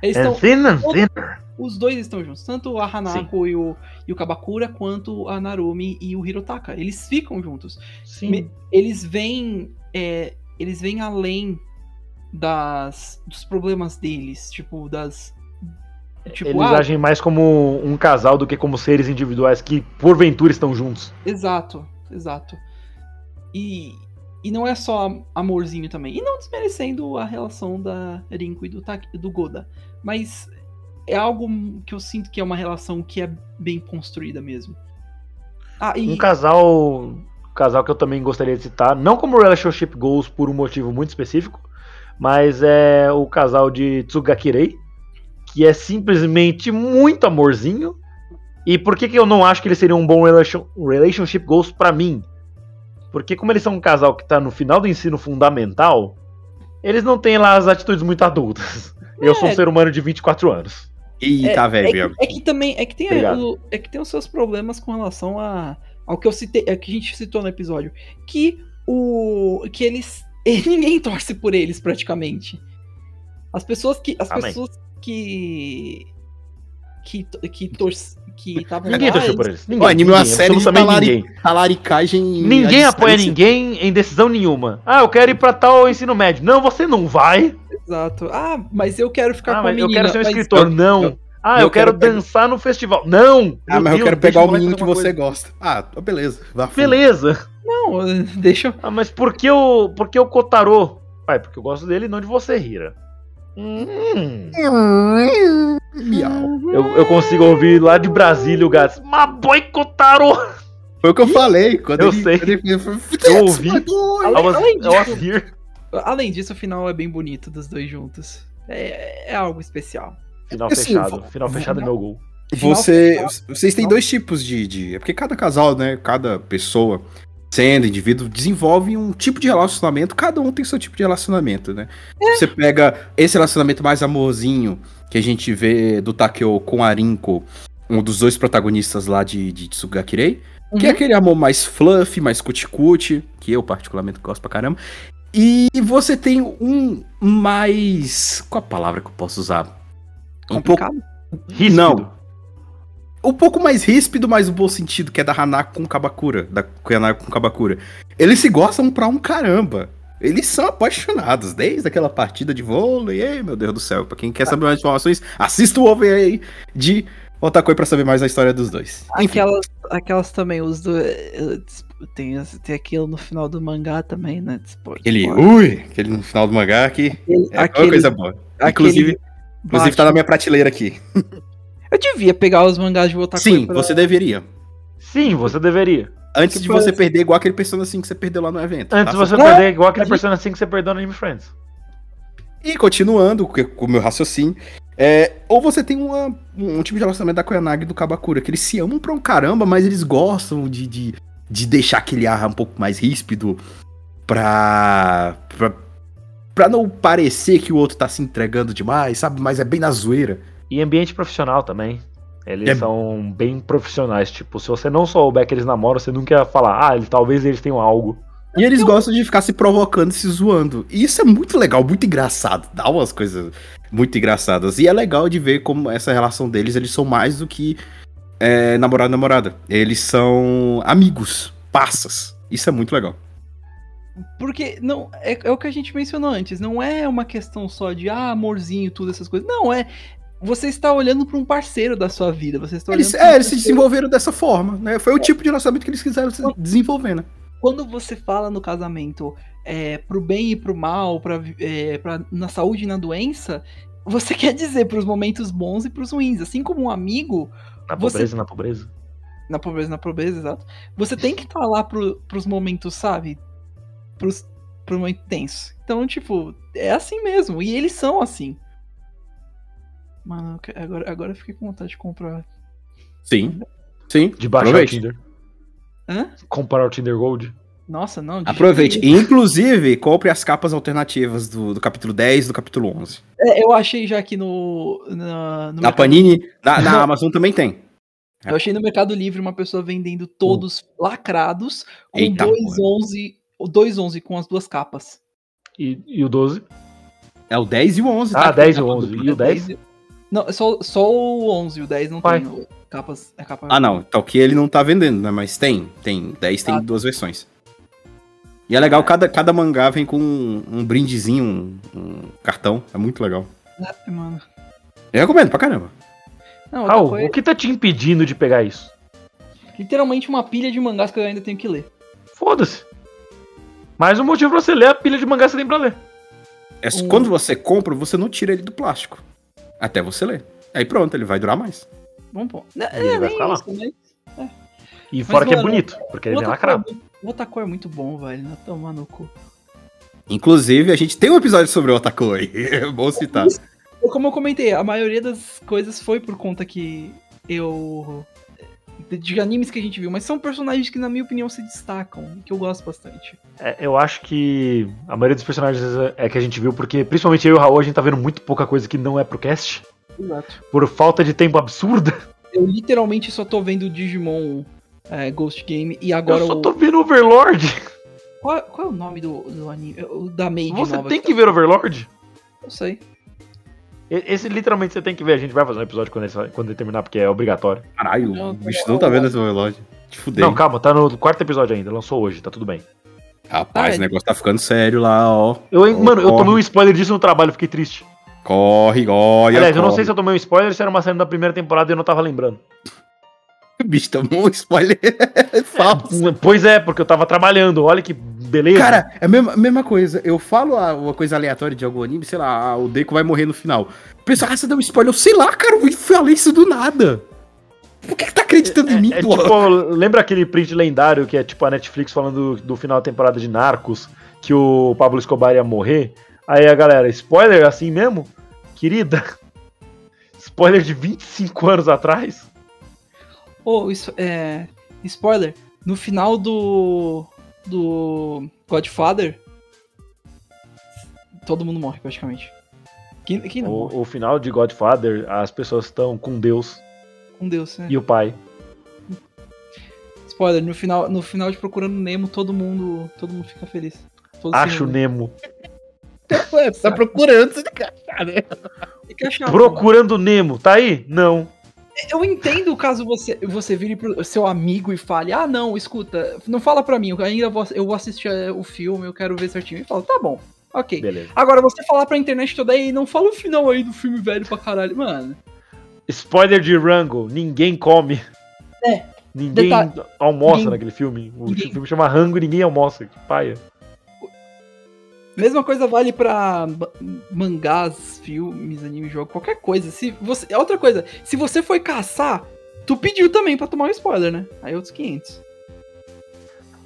Eles And estão. thin and thinner. Os dois estão juntos. Tanto a Hanako e o, e o Kabakura, quanto a Narumi e o Hirotaka. Eles ficam juntos. Sim. Eles vêm. é, eles vêm além das. dos problemas deles. Tipo, das. Tipo, Eles ah, agem mais como um casal do que como seres individuais que, porventura, estão juntos. Exato, exato. E, e não é só amorzinho também. E não desmerecendo a relação da Rinko e do, do Goda. Mas é algo que eu sinto que é uma relação que é bem construída mesmo. Ah, e Um casal. Casal que eu também gostaria de citar, não como relationship goals por um motivo muito específico, mas é o casal de Tsugakirei, que é simplesmente muito amorzinho. E por que, que eu não acho que eles seriam um bom relation- relationship goals pra mim? Porque como eles são um casal que tá no final do ensino fundamental, eles não têm lá as atitudes muito adultas. Eu sou um É. ser humano de 24 anos. Ih, É- tá velho, é, é que também é que tem o- é que tem os seus problemas com relação a, ao que eu citei, é, que a gente citou no episódio, que o que eles [laughs] ninguém torce por eles praticamente. As pessoas que as Amém. pessoas que que que torce que estavam Ninguém lá, torceu por eles. Ninguém, O anime é uma ninguém, série de talari- ninguém. talaricagem. Ninguém apoia ninguém em decisão nenhuma. Ah, eu quero ir pra tal ensino médio. Não, você não vai. Exato. Ah, mas eu quero ficar Ah, com a mas eu menina. quero ser um mas- escritor. eu- não. eu- ah, eu eu, quero, quero pegar- dançar no festival. Não. Ah, mas eu Deus, quero deixa pegar o menino que uma você coisa. gosta. Ah, beleza. Vá fundo. Beleza. Não, [laughs] deixa Ah, mas por que o, por que o Kotaro? Pai, porque eu gosto dele e não de você, Hira. Hum. Miau. Eu, eu consigo ouvir lá de Brasília o gato. My boy Kotaro! Foi o que eu falei. Quando Eu ele, sei. quando ele Eu ouvi. I was, além I was disso- here. Além disso, o final é bem bonito dos dois juntos. É, é algo especial. Final Assim, fechado. Final fechado é meu gol. Você, vocês têm dois tipos de, de. É porque cada casal, né? Cada pessoa, sendo indivíduo, desenvolve um tipo de relacionamento. Cada um tem seu tipo de relacionamento, né? Você pega esse relacionamento mais amorzinho que a gente vê do Takeo com a Rinko, um dos dois protagonistas lá de, de Tsugakirei. Que é Uhum. aquele amor mais fluffy, mais cuticute, que eu particularmente gosto pra caramba. E você tem um mais. Qual a palavra que eu posso usar? Um pouco. Ríspido. Não. Um pouco mais ríspido, mas no bom sentido, que é da Hanako com Kabakura. Da Hanako com Kabakura. Eles se gostam pra um caramba. Eles são apaixonados, desde aquela partida de vôlei. Ei, meu Deus do céu. Pra quem quer saber mais informações, assista o OVA aí de Otakoi pra saber mais a história dos dois. Enfim, Aquelas, aquelas também, os do. eh, Tem, tem aquilo no final do mangá também, né? Tipo, aquele, tipo, ui, aquele no final do mangá que aquele- é uma aquele- coisa boa. aquele Inclusive, inclusive tá na minha prateleira aqui. [laughs] Eu devia pegar os mangás de Otakoi Sim, pra- você deveria. Sim, você deveria. Antes Que de você perder igual aquele Persona 5 que você perdeu lá no evento. Antes tá? de você Não, perder igual aquele a gente- Persona 5 que você perdeu no Anime Friends. E continuando com o meu raciocínio, é, ou você tem uma- um tipo de relacionamento da Koyanagi e do Kabakura, que eles se amam pra um caramba, mas eles gostam de, de, de deixar aquele ar um pouco mais ríspido pra, pra, pra não parecer que o outro tá se entregando demais, sabe? Mas é bem na zoeira. E ambiente profissional também. Eles É- são bem profissionais. Tipo, se você não souber que eles namoram, você nunca ia falar, ah, ele, talvez eles tenham algo. E eles gostam de ficar se provocando, se zoando. E isso é muito legal, muito engraçado. Dá umas coisas muito engraçadas. E é legal de ver como essa relação deles, eles são mais do que é, namorado e namorada. Eles são amigos, passas. Isso é muito legal. Porque não é, é o que a gente mencionou antes, não é uma questão só de ah, amorzinho, tudo essas coisas. Não, é você está olhando para um parceiro da sua vida, você está olhando Eles, pra um é, eles se desenvolveram dessa forma, né? Foi o tipo de relacionamento que eles quiseram se desenvolver, né? Quando você fala no casamento é, pro bem e pro mal, pra, é, pra, na saúde e na doença, você [laughs] quer dizer pros momentos bons e pros ruins. Assim como um amigo, Na Você- pobreza, na pobreza. na pobreza e na pobreza, exato, você tem que estar lá pro, pros momentos, sabe? Pros, pro momento tenso. Então, tipo, é assim mesmo. E eles são assim. Mano, agora, agora eu fiquei com vontade de comprar. Sim. Sim. De baixar o Aproveite. Tinder. Hã? Comparar o Tinder Gold. Nossa, não. Aproveite. jeito nenhum. Inclusive, compre as capas alternativas do, do capítulo 10 e do capítulo 11. É, eu achei já aqui no. Na, no Na Panini, na, na Amazon também tem. Eu achei no Mercado Livre uma pessoa vendendo todos lacrados com Eita, 2,11 o 2,11 com as duas capas. E, e o 12? É o 10 e o 11. Ah, tá? 10 e Capa 11. dupla. E o 10? Não, é só, só o 11, o 10 não Vai. tem capas. É capa... Ah, não. Então que ele não tá vendendo, né? Mas tem. Tem. 10 tem Ah. duas versões. E é legal, cada, cada mangá vem com um, um brindezinho, um, um cartão. É muito legal. É, mano. Eu recomendo pra caramba. Não, Raul, coisa- o que tá te impedindo de pegar isso? literalmente uma pilha de mangás que eu ainda tenho que ler. Foda-se. Mais um motivo pra você ler a pilha de mangá que você tem pra ler. É, Um- Quando você compra, você não tira ele do plástico. Até você ler. Aí pronto, ele vai durar mais. Vamos pôr. É, ele vai nem ficar lá. isso, né? E fora que é bonito, porque ele Otaku é lacrado. O Otaku é muito bom, velho. Não tomar no cu. Inclusive, a gente tem um episódio sobre o Otakoi. É [laughs] bom citar. Como eu comentei, a maioria das coisas foi por conta que eu. De- animes que a gente viu, mas são personagens que, na minha opinião, se destacam, e que eu gosto bastante. É, eu acho que a maioria dos personagens é que a gente viu, porque principalmente eu e o Raul, a gente tá vendo muito pouca coisa que não é pro cast. Exato. Por falta de tempo absurda. [laughs] Eu literalmente só tô vendo o Digimon é, Ghost Game e agora eu só o. tô vendo Overlord. Qual, qual é o nome do, do anime? Da Maid Você nova tem tá- que ver Overlord? Eu sei. Esse literalmente você tem que ver. A gente vai fazer um episódio quando ele, quando ele terminar, porque é obrigatório. Caralho, o bicho não tá vendo esse relógio. Te fudei. Não, calma, tá no quarto episódio ainda. Lançou hoje, tá tudo bem. Rapaz, Ah, o negócio tá ficando sério lá, ó. Eu, Oh, mano, eu corre. tomei um spoiler disso no trabalho, fiquei triste. Corre, olha. Aliás, eu não corre. sei se eu tomei um spoiler, se era uma cena da primeira temporada e eu não tava lembrando. O [laughs] bicho tomou um spoiler [laughs] falso. Pois é, porque eu tava trabalhando. Olha que beleza. Cara, é a mesma, mesma coisa. Eu falo uma coisa aleatória de algum anime, sei lá, ah, o Deco vai morrer no final. O pessoal, ah, você deu um spoiler. Eu sei lá, cara, eu falei isso do nada. Por que, que tá acreditando em mim, É pô? tipo, lembra aquele print lendário que é tipo a Netflix falando do, do final da temporada de Narcos, que o Pablo Escobar ia morrer? Aí a galera, spoiler assim mesmo? Querida, [laughs] spoiler de 25 anos atrás? Ô, isso, é. Spoiler. No final do. Do. Godfather. Todo mundo morre, praticamente. Quem, quem não morre? O, o final de Godfather, as pessoas estão com Deus Com Deus, né? e o pai. Spoiler, no final, no final de Procurando Nemo, todo mundo. Todo mundo fica feliz. Todos se Acho. Nemo. Ué, tá procurando, você tem que achar, né? Tem que achar, Procurando Nemo, tá aí? Não. Eu entendo caso você, você vire pro seu amigo e fale, ah não, escuta, não fala pra mim, eu ainda vou, eu vou assistir eh, o filme, eu quero ver certinho. E fala, tá bom, ok. Beleza. Agora, você falar pra internet toda aí, não fala o final aí do filme velho pra caralho. Mano, Spoiler de Rango, ninguém come. É. Ninguém Detalhe. almoça Ninguém- naquele filme. O Ninguém. filme chama Rango e ninguém almoça. Que paia. Mesma coisa vale pra ma- mangás, filmes, anime, jogo, qualquer coisa. Se você, é outra coisa, se você foi caçar, tu pediu também pra tomar um spoiler, né? Aí outros 500.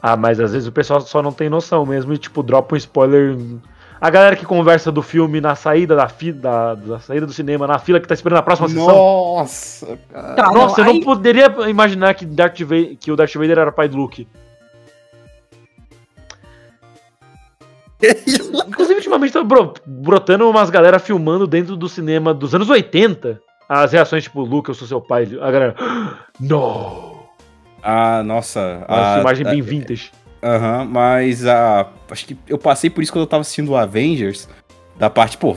Ah, mas às vezes o pessoal só não tem noção mesmo e, tipo, dropa um spoiler. A galera que conversa do filme na saída da, fi, da, da saída do cinema, na fila que tá esperando a próxima sessão. Nossa, cara. Tá, Nossa, eu aí- não poderia imaginar que, Darth Vader, que o Darth Vader era pai do Luke. Inclusive, ultimamente tá bro- brotando umas galera filmando dentro do cinema dos anos 80. As reações, tipo, Luke, eu sou seu pai. A galera, não! Ah, nossa. Uma a- imagem a- bem vintage. Aham, mas a. Acho que eu passei por isso quando eu tava assistindo o Avengers. Da parte, pô,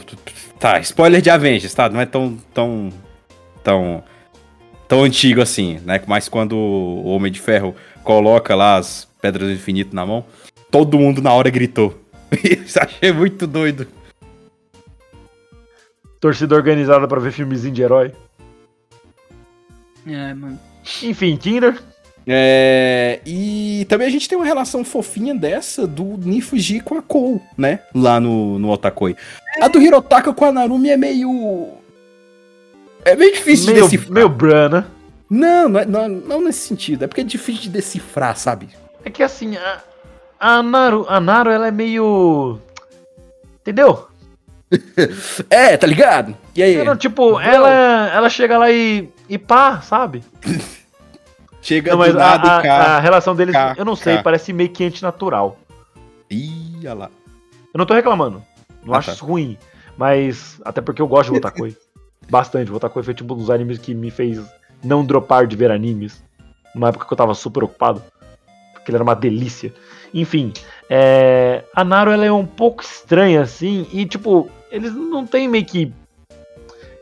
tá, spoiler de Avengers, tá? Não é tão. tão. tão. tão antigo assim, né? Mas quando o Homem de Ferro coloca lá as pedras do infinito na mão, todo mundo na hora gritou. [laughs] Isso achei muito doido. Torcida organizada pra ver filmezinho de herói. É, mano. Enfim, Tinder. É, e também a gente tem uma relação fofinha dessa do Nifuji com a Kou, né? Lá no, no Otakoi. A do Hirotaka com a Narumi é meio. É meio difícil de Meio, decifrar. meio brana. Não, não, é- não, não nesse sentido. É porque é difícil de decifrar, sabe? É que assim, a, a Naru, a Naru, ela é meio. Entendeu? [laughs] É, tá ligado? E aí? Ela, tipo, ela, ela chega lá e. e pá, sabe? [laughs] Chega Não, do mas a, nada a- cá. a relação deles, cá, eu não sei, cá. parece meio que antinatural. Ih, olha lá. Eu não tô reclamando. Não Ah, acho tá. isso ruim. Mas. Até porque eu gosto de Wotakoi. [laughs] Bastante. Wotakoi foi tipo um dos animes que me fez não dropar de ver animes. Numa época que eu tava super ocupado. Porque ele era uma delícia. Enfim. é, A Naru ela é um pouco estranha, assim. E tipo, eles não têm meio que.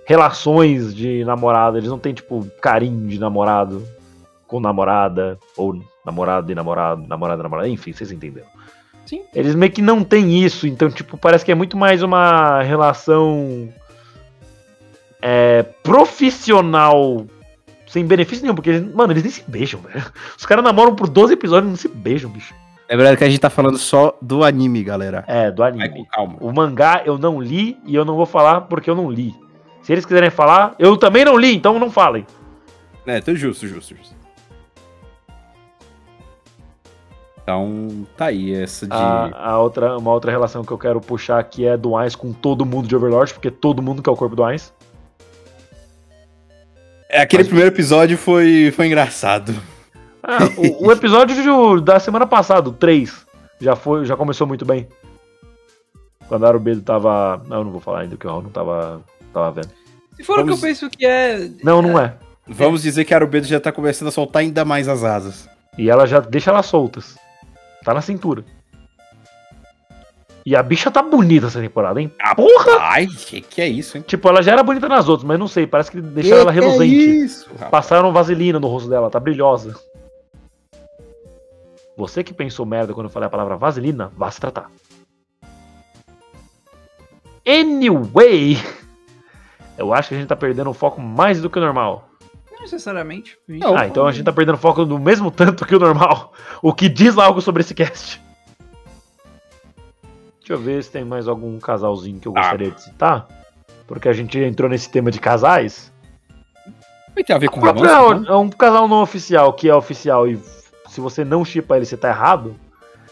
Relações de namorado. Eles não têm, tipo, carinho de namorado com namorada. Ou namorado e namorado, namorada e namorada. Enfim, vocês entenderam. Sim. Eles meio que não têm isso, então, tipo, parece que é muito mais uma relação é, profissional sem benefício nenhum, porque, eles- mano, eles nem se beijam, velho. Os caras namoram por 12 episódios e não se beijam, bicho. É verdade que a gente tá falando só do anime, galera. É, do Vai com anime. calma. O mangá eu não li e eu não vou falar porque eu não li. Se eles quiserem falar, eu também não li, então não falem. É, tô justo, justo, justo. Então, tá aí, essa de. A, a outra, uma outra relação que eu quero puxar aqui é do Ainz com todo mundo de Overlord, porque todo mundo quer o corpo do Ainz. É, aquele primeiro episódio foi, foi engraçado. Ah, [laughs] o, o episódio de- da semana passada, o 3, já, foi, já começou muito bem. Quando a Arubedo tava. Não, eu não vou falar ainda que o Raul não tava, tava vendo. Se for o Vamos- que eu penso que é. Não, não é. Vamos dizer que a Arubedo já tá começando a soltar ainda mais as asas. E ela já deixa elas soltas. Tá na cintura. E a bicha tá bonita essa temporada, hein? Porra! Ai, que que é isso, hein? Tipo, ela já era bonita nas outras, mas não sei, parece que deixaram ela Que que é reluzente. isso, rapaz? Passaram vaselina no rosto dela, tá brilhosa. Você que pensou merda quando eu falei a palavra vaselina, vá se tratar. Anyway, [laughs] eu acho que a gente tá perdendo o foco mais do que o normal. Não necessariamente. Não. Ah, então a gente tá perdendo o foco do mesmo tanto que o normal. [laughs] O que diz algo sobre esse cast. Deixa eu ver se tem mais algum casalzinho que eu Ah. gostaria de citar. Porque a gente entrou nesse tema de casais. Vai ter a ver com O romance? né? é um casal não oficial que é oficial e se você não chipa ele, você tá errado.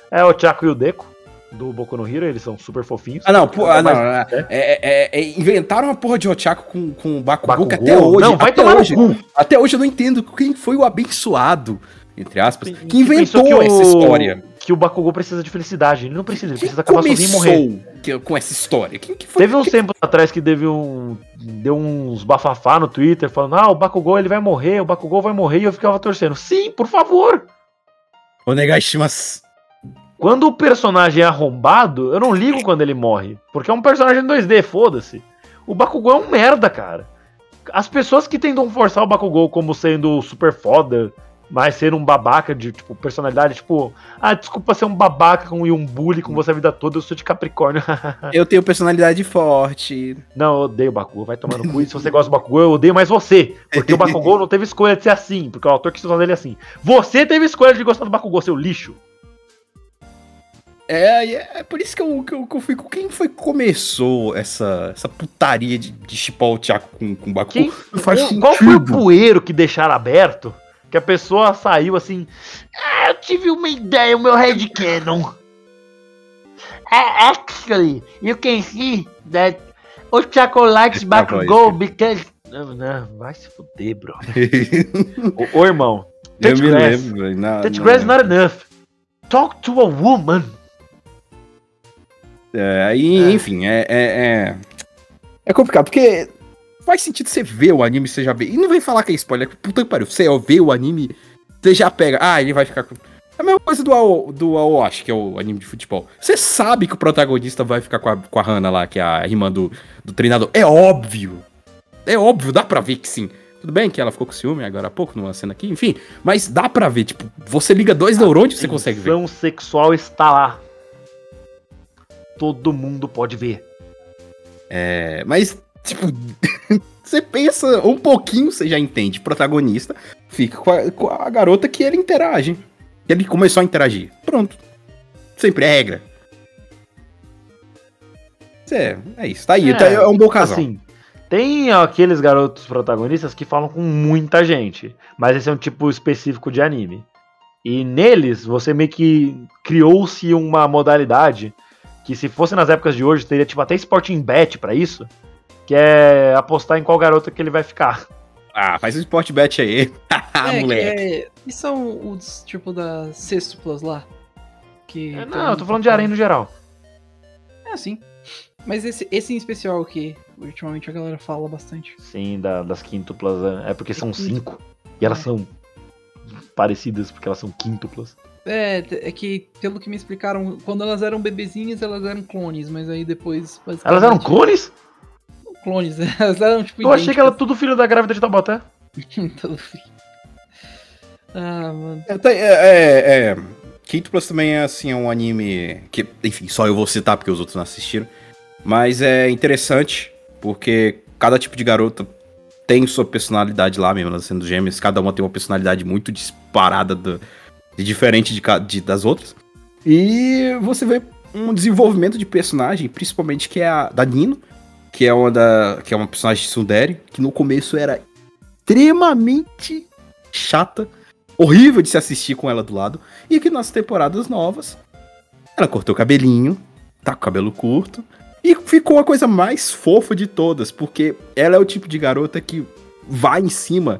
É o Chaco e o Deco, do Boku no Hero, eles são super fofinhos. Ah, não, pô, ah, não, Mas- não, não. é. É, é, é, inventaram uma porra de Ochako com, com o Bakugou, que até Bakugou? hoje. Não, vai até tomar no hoje, cu. Até hoje eu não entendo quem foi o abençoado, entre aspas, que, Que inventou que essa o- história. Que o Bakugou precisa de felicidade. Ele não precisa, ele Quem precisa acabar sozinho e morrer. com essa história? Quem que foi? Teve uns tempos atrás que teve um. Deu uns bafafá no Twitter falando: Ah, o Bakugou ele vai morrer, o Bakugou vai morrer, e eu ficava torcendo. Sim, por favor! O Negashimas. Quando o personagem é arrombado, eu não ligo quando ele morre. Porque é um personagem 2D, foda-se. O Bakugou é um merda, cara. As pessoas que tentam forçar o Bakugou como sendo super foda Mas ser um babaca de, tipo, personalidade, tipo, ah, desculpa ser um babaca com, e um bully com você a vida toda, eu sou de Capricórnio. [laughs] Eu tenho personalidade forte. não, eu odeio o Bakugou, vai tomar no cu. Se você gosta do Bakugou, eu odeio mais você. Porque o Bakugou não teve escolha de ser assim, porque o autor quis fazer ele assim. Você teve escolha de gostar do Bakugou, seu lixo. É, e é por isso que eu, que eu, que eu fico. Quem foi que começou essa, essa putaria de, de chipar o Tiago com, com o Baku? Quem, Não faz qual, qual foi o poeiro que deixaram aberto? Que a pessoa saiu assim. Ah, eu tive uma ideia, o meu headcanon. Uh, actually, you can see that o chocolate Bakugou voz, because. Não, não, vai se fuder, bro. [laughs] ô, ô, irmão. eu Touch me grass. lembro, velho. Touch na- grass is not enough. Talk to a woman. É, aí, enfim, é, é, é. é complicado, porque faz sentido você ver o anime, você já vê. E não vem falar que é spoiler, puta que pariu. Você vê o anime, você já pega. Ah, ele vai ficar com. É a mesma coisa do, Ao- do Aoshi, que é o anime de futebol. Você sabe que o protagonista vai ficar com a, com a Hana lá, que é a irmã do, do treinador. É óbvio. É óbvio, dá pra ver que sim. Tudo bem que ela ficou com ciúme agora há pouco, numa cena aqui, enfim. Mas dá pra ver, tipo, você liga dois neurônios e você consegue ver. tensão sexual está lá. Todo mundo pode ver. É, mas, tipo, [laughs] você pensa um pouquinho, você já entende. Protagonista fica com a, com a garota que ele interage. Ele começou a interagir. Pronto. Sempre é regra. É, é isso. Tá aí. É, tá- É, um bom casal. Assim, tem aqueles garotos protagonistas que falam com muita gente, mas esse é um tipo específico de anime. E neles, você meio que criou-se uma modalidade que se fosse nas épocas de hoje, teria tipo até Sporting Bet pra isso, que é apostar em qual garota que ele vai ficar. Ah, faz um sport bet aí. [laughs] É, que moleque. é, e são os tipo das sextuplas lá. Que É, não, eu tô falando de arém no geral. É assim. Mas esse, esse em especial que ultimamente a galera fala bastante. Sim, da- das quíntuplas. é- É porque são quinto. cinco. E elas É. são parecidas porque elas são quíntuplas. É, é que, pelo que me explicaram, quando elas eram bebezinhas, elas eram clones, mas aí depois. Elas eram basicamente, clones? Clones, [laughs] elas eram tipo. Eu achei que era tudo filho da grávida de Taubaté. [laughs] Tudo Ah, mano. É, tem- é, é, é. Quinto Plus também é assim, é um anime que, enfim, só eu vou citar porque os outros não assistiram. Mas é interessante, porque cada tipo de garota tem sua personalidade lá mesmo, elas sendo gêmeas, cada uma tem uma personalidade muito disparada do, de diferente de, de- das outras. E você vê um desenvolvimento de personagem, principalmente que é a da Nino, que é uma da que é uma personagem de Sundere, que no começo era extremamente chata, horrível de se assistir com ela do lado, e que nas temporadas novas ela cortou o cabelinho, tá com o cabelo curto, e ficou a coisa mais fofa de todas, porque ela é o tipo de garota que vai em cima,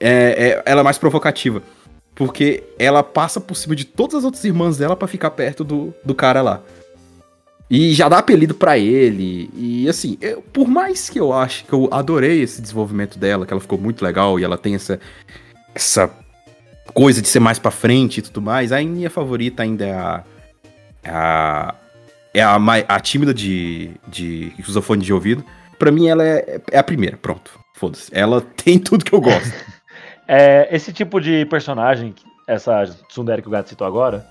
é, é- ela é mais provocativa. Porque ela passa por cima de todas as outras irmãs dela pra ficar perto do, do cara lá. E já dá apelido pra ele. E assim, eu- por mais que eu ache que eu adorei esse desenvolvimento dela, que ela ficou muito legal e ela tem essa, essa coisa de ser mais pra frente e tudo mais, a minha favorita ainda é a. a é a, a tímida de, de que usa fone de ouvido. Pra mim, ela é, é a primeira, pronto. Foda-se. Ela [laughs] tem tudo que eu gosto. [laughs] É, esse tipo de personagem, essa Tsundere que o gato citou agora,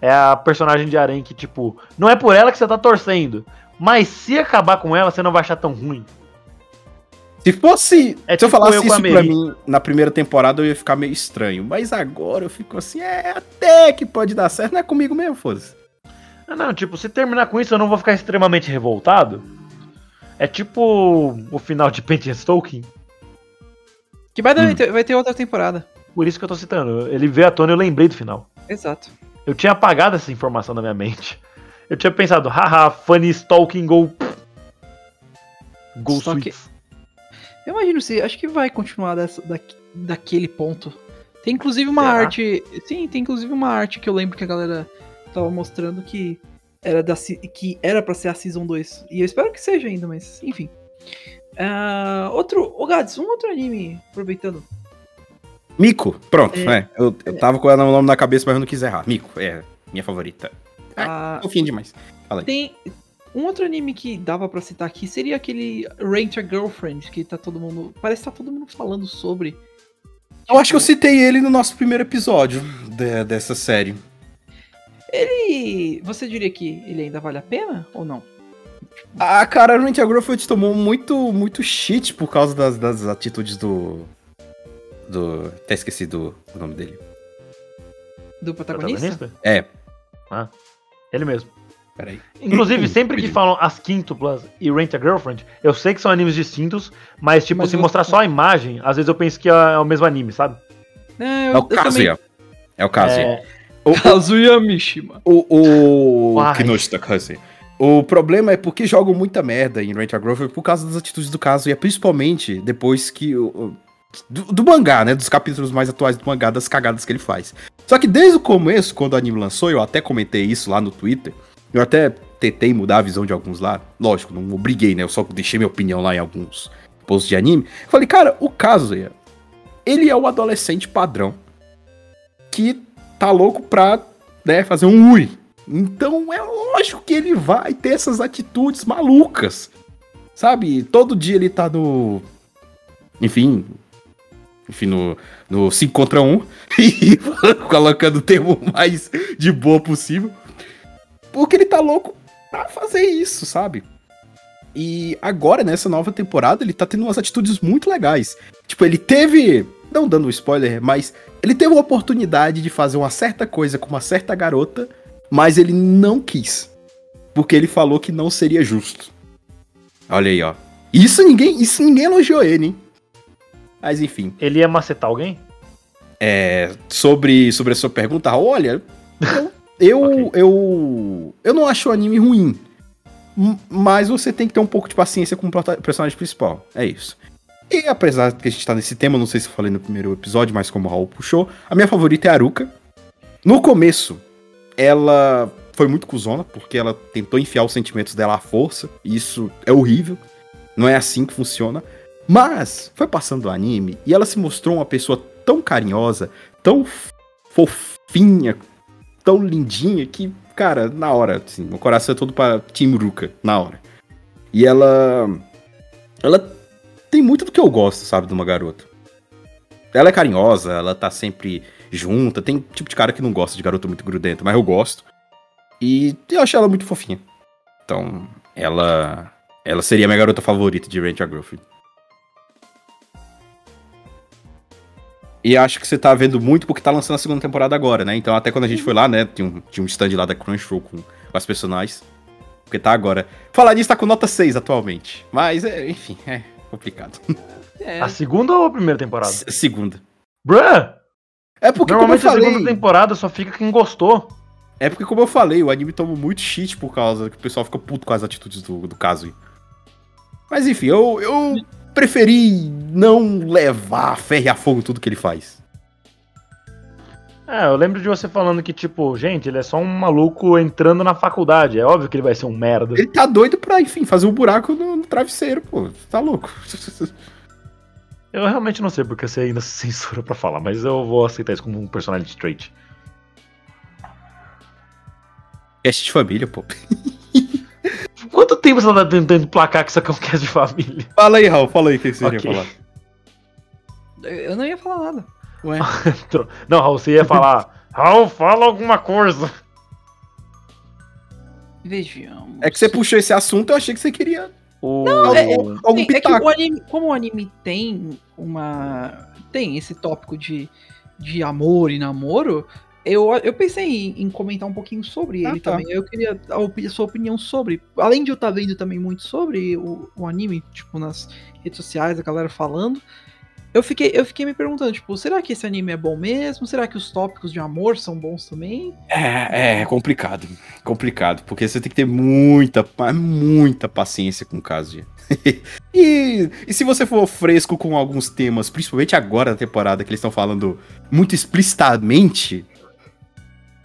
é a personagem de Arém que, tipo, não é por ela que você tá torcendo, mas se acabar com ela, você não vai achar tão ruim. Se fosse. É se eu tipo falasse eu com a isso pra mim na primeira temporada, eu ia ficar meio estranho. Mas agora eu fico assim, é até que pode dar certo. Não é comigo mesmo, foda-se. Ah, não, tipo, se terminar com isso, eu não vou ficar extremamente revoltado. É tipo o final de Paint and Stoking. Que vai, Hum. ter, vai ter outra temporada. Por isso que eu tô citando. Ele veio à tona e eu lembrei do final. Exato. Eu tinha apagado essa informação da minha mente. Eu tinha pensado, haha, funny stalking go. Go Só que-. Eu imagino se. Acho que vai continuar dessa, daqui- daquele ponto. Tem inclusive uma Será? arte. Sim, tem inclusive uma arte que eu lembro que a galera tava mostrando que era da que era para ser a Season 2. E eu espero que seja ainda, mas enfim. Ah, outro. Ô Gads, um outro anime, aproveitando. Mico, pronto, É. é. Eu, eu tava com o nome na cabeça, mas eu não quis errar. Mico, é minha favorita. Ah, Fofinho demais. Fala aí. tem. Um outro anime que dava pra citar aqui seria aquele Rent a Girlfriend, que tá todo mundo. Parece que tá todo mundo falando sobre. Eu acho que eu citei ele no nosso primeiro episódio de- dessa série. Ele. Você diria que ele ainda vale a pena ou não? Ah, cara, o Rachel Grofeld tomou muito, muito shit por causa das, das atitudes do. Do. Até esqueci do, o nome dele. Do protagonista? Protagonista? É, Ah, ele mesmo. peraí. Inclusive, [coughs] sempre que falam as quíntuplas e Rent a Girlfriend, eu sei que são animes distintos, mas, tipo, Mas se você- mostrar só a imagem, às vezes eu penso que é o mesmo anime, sabe? Não, É eu, o Kazuya. É o Kazuya. É, O, Kazuya Mishima. o, o. Kinoshita Kazuya. O problema é porque jogam muita merda em Rent a Grofeld por causa das atitudes do Kazuya, principalmente depois que. o- Do, do mangá, né? Dos capítulos mais atuais do mangá, das cagadas que ele faz. Só que desde o começo, quando o anime lançou, eu até comentei isso lá no Twitter. Eu até tentei mudar a visão de alguns lá. Lógico, não obriguei, né? Eu só deixei minha opinião lá em alguns posts de anime. Falei, cara, o Kazuya, ele é o adolescente padrão que tá louco pra né, fazer um Uri. Então é lógico que ele vai ter essas atitudes malucas. Sabe? Todo dia ele tá no. Enfim. Enfim, no, no 5 contra 1. [laughs] E colocando o termo mais de boa possível. Porque ele tá louco pra fazer isso, sabe? E agora, nessa nova temporada, ele tá tendo umas atitudes muito legais. Tipo, ele teve. Não dando spoiler, mas ele teve uma oportunidade de fazer uma certa coisa com uma certa garota, mas ele não quis. Porque ele falou que não seria justo. Olha aí, ó. Isso ninguém, isso ninguém elogiou ele, hein? Mas enfim, ele ia macetar alguém? é, sobre, sobre a sua pergunta, olha, eu, eu, [laughs] Ok. eu, eu não acho o anime ruim. Mas você tem que ter um pouco de paciência com o personagem principal. É isso. E apesar de que a gente tá nesse tema, não sei se eu falei no primeiro episódio, mas como o Raul puxou, a minha favorita é a Aruka. No começo, ela foi muito cuzona, porque ela tentou enfiar os sentimentos dela à força, e isso é horrível. Não é assim que funciona. Mas foi passando o anime e ela se mostrou uma pessoa tão carinhosa, tão fofinha, tão lindinha que, cara, na hora, assim, meu coração é todo pra Ruka, na hora. E ela. Ela tem muito do que eu gosto, sabe, de uma garota. Ela é carinhosa, ela tá sempre junta. Tem tipo de cara que não gosta de garota muito grudenta, mas eu gosto. E eu acho ela muito fofinha. Então, ela. Ela seria minha garota favorita de a Girlfriend. E acho que você tá vendo muito porque tá lançando a segunda temporada agora, né? Então até quando a gente foi lá, né? Tinha um, tinha um stand lá da Crunchyroll com, com as personagens. Porque tá agora. Falar nisso, tá com nota 6 atualmente. Mas, é, enfim, é complicado. É, A segunda ou a primeira temporada? S- segunda. Bruh! É porque, como eu Normalmente a falei, segunda temporada só fica quem gostou. é porque, como eu falei, o anime toma muito shit por causa que o pessoal fica puto com as atitudes do, do Kazuya. Mas enfim, eu, eu preferi não levar ferro e a fogo tudo que ele faz. É, eu lembro de você falando que, tipo, gente, ele é só um maluco entrando na faculdade. É óbvio que ele vai ser um merda. Ele tá doido pra, enfim, fazer um buraco no, no travesseiro, pô. Tá louco. Eu realmente não sei porque você ainda se censura pra falar, mas eu vou aceitar isso como um personality trait. Cast de família, pô. [laughs] Quanto tempo você tá tentando placar é um cast de família? Fala aí, Raul, fala aí o que você Ok. ia falar. eu não ia falar nada. Ué. [laughs] Não, Raul, você ia falar. Raul, fala alguma coisa. Vejamos. É que você puxou esse assunto, eu achei que você queria O... é- algum Sim, é que o anime, como o anime tem uma. tem esse tópico de, de amor e namoro, eu, eu pensei em, em comentar um pouquinho sobre Ah, ele tá. também. Eu queria a, opi- a sua opinião sobre. Além de eu estar vendo também muito sobre o, o anime, tipo, nas redes sociais, a galera falando. Eu fiquei, eu fiquei me perguntando, tipo, será que esse anime é bom mesmo? Será que os tópicos de amor são bons também? É, é complicado. Complicado, porque você tem que ter muita, muita paciência com o Kazuya. [laughs] e, e se você for fresco com alguns temas, principalmente agora na temporada, que eles estão falando muito explicitamente,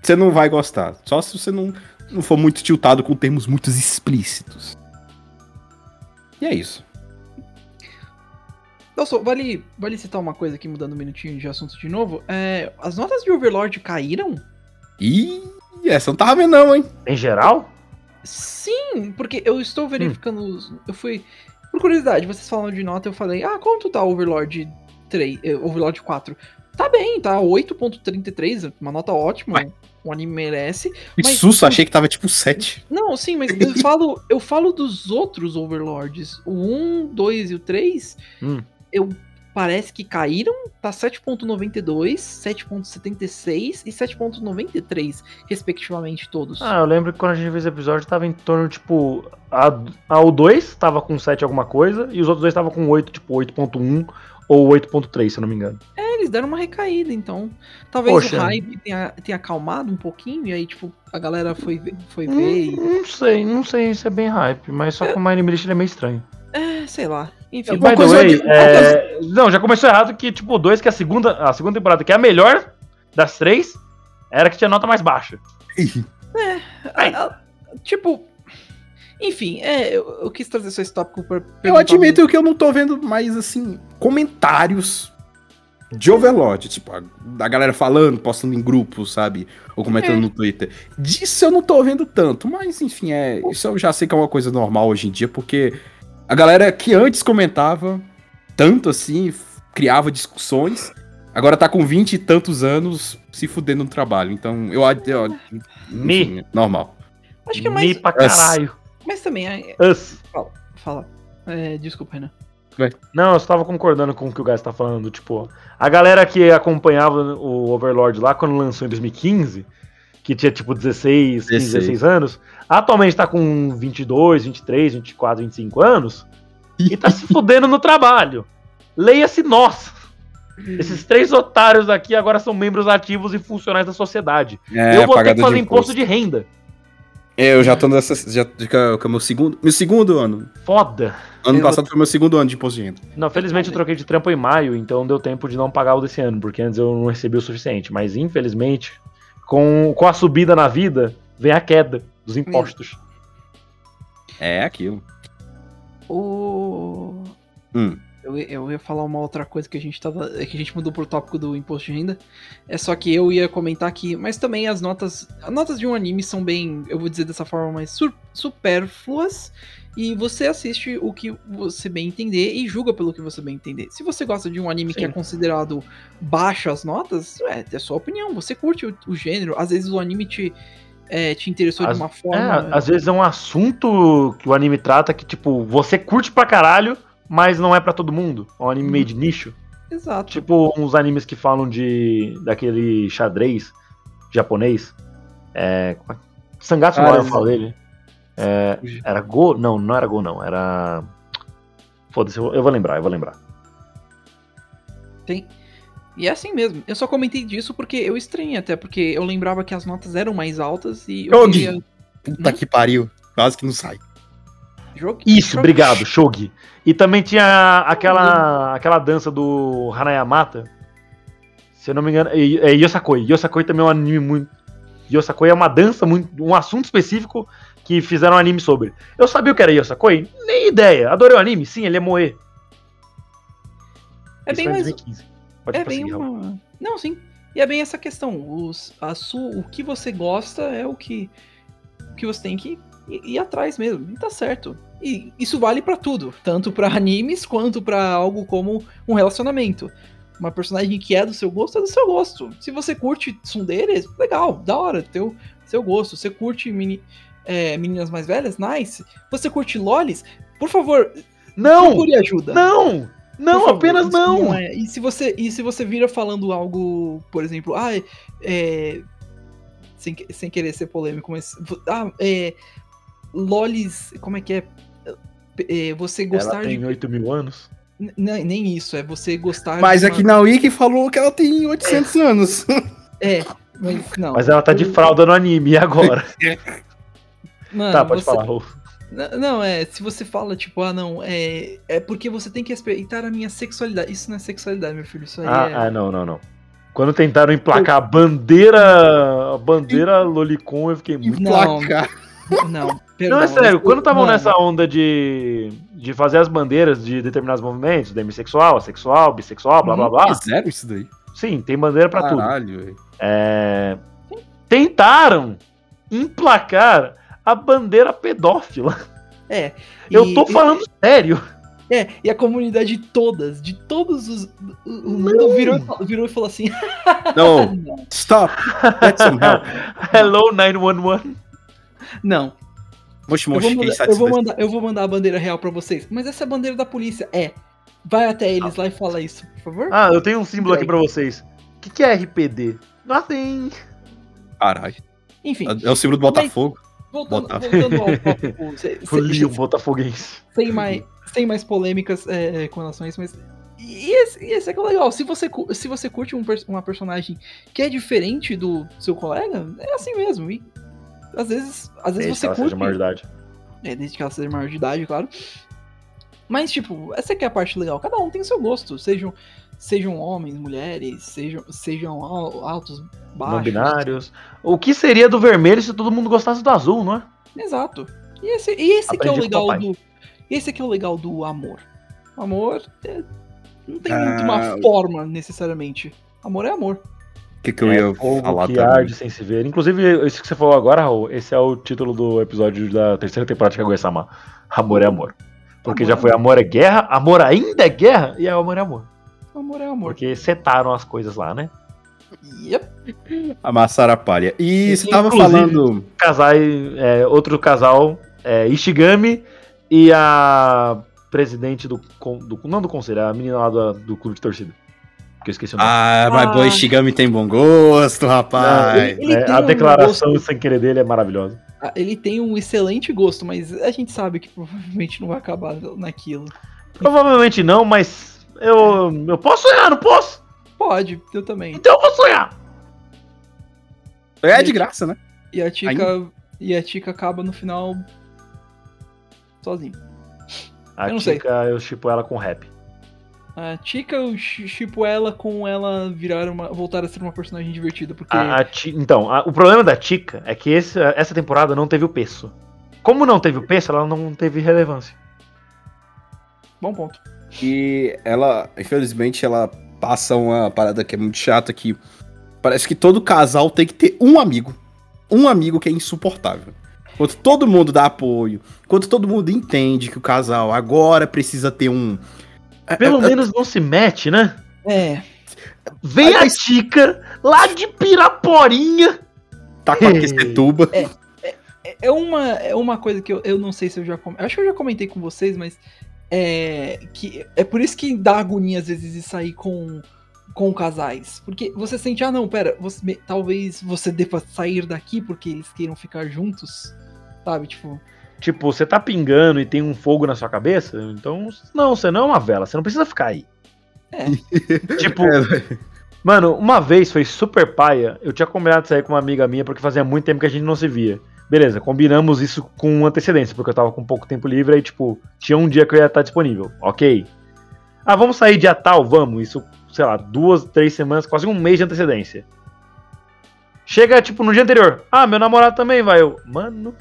você não vai gostar. Só se você não, não for muito tiltado com termos muito explícitos. E é isso. Nossa, vale, vale citar uma coisa aqui, mudando um minutinho de assunto de novo. É, as notas de Overlord caíram? E essa não tava vendo, não, hein? Em geral? Sim, porque eu estou verificando. os- Eu fui. Por curiosidade, vocês falam de nota, eu falei, ah, quanto tá Overlord 3, eh, Overlord 4. Tá bem, tá 8.33, uma nota ótima. Ué. O anime merece. Que Mas- susto, achei que tava tipo 7. Não, sim, mas eu [laughs] falo, eu falo dos outros Overlords. O 1, 2 e o 3, Hum. eu parece que caíram, tá 7.92, 7.76 e 7.93, respectivamente todos. Ah, eu lembro que quando a gente fez o episódio tava em torno, tipo. A, a, o 2 tava com 7 alguma coisa, e os outros dois tava com 8, tipo 8.1 ou 8.3, se eu não me engano. É, eles deram uma recaída, então. Talvez Poxa. o hype tenha, tenha acalmado um pouquinho, e aí, tipo, a galera foi, ver- foi ver Não, e. não sei, não sei se é bem hype, mas só que o List ele é meio estranho. É, sei lá. Enfim, by the coisa way, de- é, não, já começou errado que, tipo, o 2, que é a segunda, a segunda temporada, que é a melhor das três, era que tinha nota mais baixa. a- a- tipo. Enfim, é, eu, eu quis trazer só esse tópico pra. Eu admito que eu não tô vendo mais, assim, comentários de Overlord. Tipo, a, a galera falando, postando em grupos, sabe? Ou comentando É. no Twitter. Disso eu não tô vendo tanto. Mas, enfim, é. Isso eu já sei que é uma coisa normal hoje em dia, porque a galera que antes comentava tanto assim, criava discussões. Agora tá com 20 e tantos anos se fudendo no trabalho. Então, eu. ad- eu Me. enfim, normal. Acho que é Me mais. pra caralho. Mas também, é, Us. fala. É, desculpa, Renan. Não, eu só tava concordando com o que o Gás tá falando. Tipo, a galera que acompanhava o Overlord lá quando lançou em 2015, que tinha tipo 16, 15, 16. 16 anos, atualmente tá com 22, 23, 24, 25 anos e tá se [laughs] fudendo no trabalho. Leia-se nós. Esses três otários aqui agora são membros ativos e funcionais da sociedade. É, eu vou ter que fazer de imposto de renda. É, eu já tô nessa. Já, já, que é o meu segundo. Meu segundo ano. Foda. Ano Eu passado foi meu segundo ano de imposto de renda. Não, felizmente eu troquei de trampo em maio, então deu tempo de não pagar o desse ano, porque antes eu não recebi o suficiente. Mas infelizmente, com, com a subida na vida, vem a queda dos impostos. É aquilo. O. Hum. Eu, ia- eu ia falar uma outra coisa que a gente tava. é que a gente mudou pro tópico do imposto de renda. É só que eu ia comentar aqui. Mas também as notas. As notas de um anime são bem. Eu vou dizer dessa forma mais sur- supérfluas. E você assiste o que você bem entender e julga pelo que você bem entender. Se você gosta de um anime que é Sim. considerado baixo as notas, é, é sua opinião. Você curte o, o gênero. Às vezes o anime te, é, te interessou As- de uma É, forma. às vezes é um assunto que o anime trata que, tipo, você curte pra caralho, mas não é pra todo mundo. É um anime meio de nicho. Exato. Tipo uns animes que falam de. daquele xadrez japonês. É. é- Sangatsu Ah, eu falo dele. É, era Go? Não, não era Go, não. Era. Foda-se, eu eu vou lembrar, eu vou lembrar. Tem. E é assim mesmo. Eu só comentei disso porque eu estranhei até, porque eu lembrava que as notas eram mais altas e eu Yogi. queria... Puta que pariu. Quase que não sai. Jogo... Isso, obrigado, Shogi. E também tinha aquela, aquela dança do Hanayamata. Se eu não me engano, é Yosakoi. Yosakoi também é um anime muito. Yosakoi é uma dança, muito, um assunto específico que fizeram um anime sobre. Eu sabia o que era Yosakoi? Nem ideia. Adorei o anime? Sim, ele é moe. É Isso bem mais... 2015. Pode É bem uma... Não, sim. E é bem essa questão. Os, a su, o que você gosta é o que, o que você tem que ir, ir atrás mesmo. E tá certo. E isso vale pra tudo. Tanto pra [laughs] animes quanto pra algo como um relacionamento. Uma personagem que é do seu gosto é do seu gosto. Se você curte tsundere, legal, da hora, teu, seu gosto. Você curte meni- é, meninas mais velhas, nice. Você curte lolis, por favor, Não! procure ajuda. Não! Não, favor, apenas isso não! é. E se você e se você vira falando algo, por exemplo, ah, é, sem, sem querer ser polêmico, mas ah, é, lolis, como é que é? É, você gostar Ela tem de 8 mil anos. N- nem isso, é você gostar Mas de aqui na Wiki falou que ela tem 800 anos. [laughs] É, mas não. Mas ela tá de fralda no anime, e agora? [laughs] Mano, tá, pode você- falar. N- Não, é, se você fala, tipo, ah, não, é, é porque você tem que respeitar a minha sexualidade. Isso não é sexualidade, meu filho, isso aí Ah, é... ah, não, não, não. Quando tentaram emplacar a bandeira, a bandeira Lolicon, eu fiquei muito. Não, Placar. Não, perdão. Não, é sério, mas- quando estavam nessa onda de, de fazer as bandeiras de determinados movimentos, demissexual, assexual, bissexual, blá blá blá. Fizeram isso daí. Sim, tem bandeira pra tudo. Caralho. É, tentaram emplacar a bandeira pedófila. É. Eu e- tô falando sério. É, e a comunidade todas, de todos os. O mundo virou, e falou- virou e falou assim: [laughs] Não, stop. Get some help. [laughs] Hello 911. Não. Moshi Eu vou, mandar, eu, vou mandar, eu vou mandar a bandeira real pra vocês. Mas essa é a bandeira da polícia. É. Vai até eles lá e fala isso, por favor. Ah, eu tenho um símbolo aqui pra vocês. O que, que é RPD? Nothing. Caralho. Enfim, É o símbolo do Botafogo. voltando, voltando ao [laughs] tópico. Folia botafoguense. sem mais, sem mais polêmicas é, com relação a isso, mas. E esse, esse é que é legal. Se você, se você curte um uma personagem que é diferente do seu colega, é assim mesmo. E às vezes, às vezes Desde que você ela curte. seja maior de idade. É, desde que ela seja maior de idade, claro. Mas, tipo, essa que é a parte legal. Cada um tem seu gosto. Sejam, sejam homens, mulheres, sejam, sejam al- altos, baixos. Não binários. O que seria do vermelho se todo mundo gostasse do azul, não é? Exato. E esse, e esse que é o legal do. Esse que é o legal do amor. O amor é- não tem Ah, muito uma forma, necessariamente. Amor é amor. O que, que eu ia fogo falar que também? arde sem se ver. Inclusive, isso que você falou agora, Raul, esse é o título do episódio da terceira temporada de Kaguya-sama. Amor é amor. Porque Amor já é foi amor é guerra, amor ainda é guerra e é amor é amor. Amor é amor. Porque setaram as coisas lá, né? Yep. Amassaram a palha. E você tava falando. Casais, é, outro casal, é, Ishigami e a presidente do, do. Não do conselho, a menina lá do, do clube de torcida. Que eu esqueci o nome. Ah, mas Ah. boy Shigami tem bom gosto, rapaz. ele É, tem a um declaração sem querer dele é maravilhosa. Ah, Ele tem um excelente gosto, mas a gente sabe que provavelmente não vai acabar naquilo. Provavelmente não, mas eu, eu posso sonhar, não posso? Pode, eu também. Então eu vou sonhar. É de graça, né? E a Tika, e a Tika acaba no final sozinho. A Eu não sei. Tika, eu chipo ela com rap. A Tika, eu chipo ela com ela virar uma, voltar a ser uma personagem divertida, porque A- a Ti- então, a- o problema da Tika é que esse- essa temporada não teve o peso. Como não teve o peso, ela não teve relevância. bom ponto. E ela, infelizmente, ela passa uma parada que é muito chata que parece que todo casal tem que ter um amigo. Um amigo que é insuportável. Enquanto todo mundo dá apoio, enquanto todo mundo entende que o casal agora precisa ter um. Pelo É, é, menos não se mete, né? É, Vem a Tica lá de Piraporinha. Tá com a Questetuba. é, é uma, é uma coisa que eu, eu não sei se eu já comentei. Acho que eu já comentei com vocês, mas é, que, é por isso que dá agonia às vezes de sair com, com casais. Porque você sente, ah não, pera, você, me- talvez você deva sair daqui porque eles queiram ficar juntos. Sabe, tipo. Tipo, você tá pingando e tem um fogo na sua cabeça, então. Não, você não é uma vela, você não precisa ficar aí. É. [laughs] tipo, É, mano, uma vez foi super paia. Eu tinha combinado de sair com uma amiga minha porque fazia muito tempo que a gente não se via. Beleza, combinamos isso com antecedência, porque eu tava com pouco tempo livre aí, tipo, tinha um dia que eu ia estar disponível. Ok. Ah, vamos sair dia tal? Vamos. Isso, sei lá, duas, três semanas, quase um mês de antecedência. Chega, tipo, no dia anterior. Ah, meu namorado também vai. Eu, mano.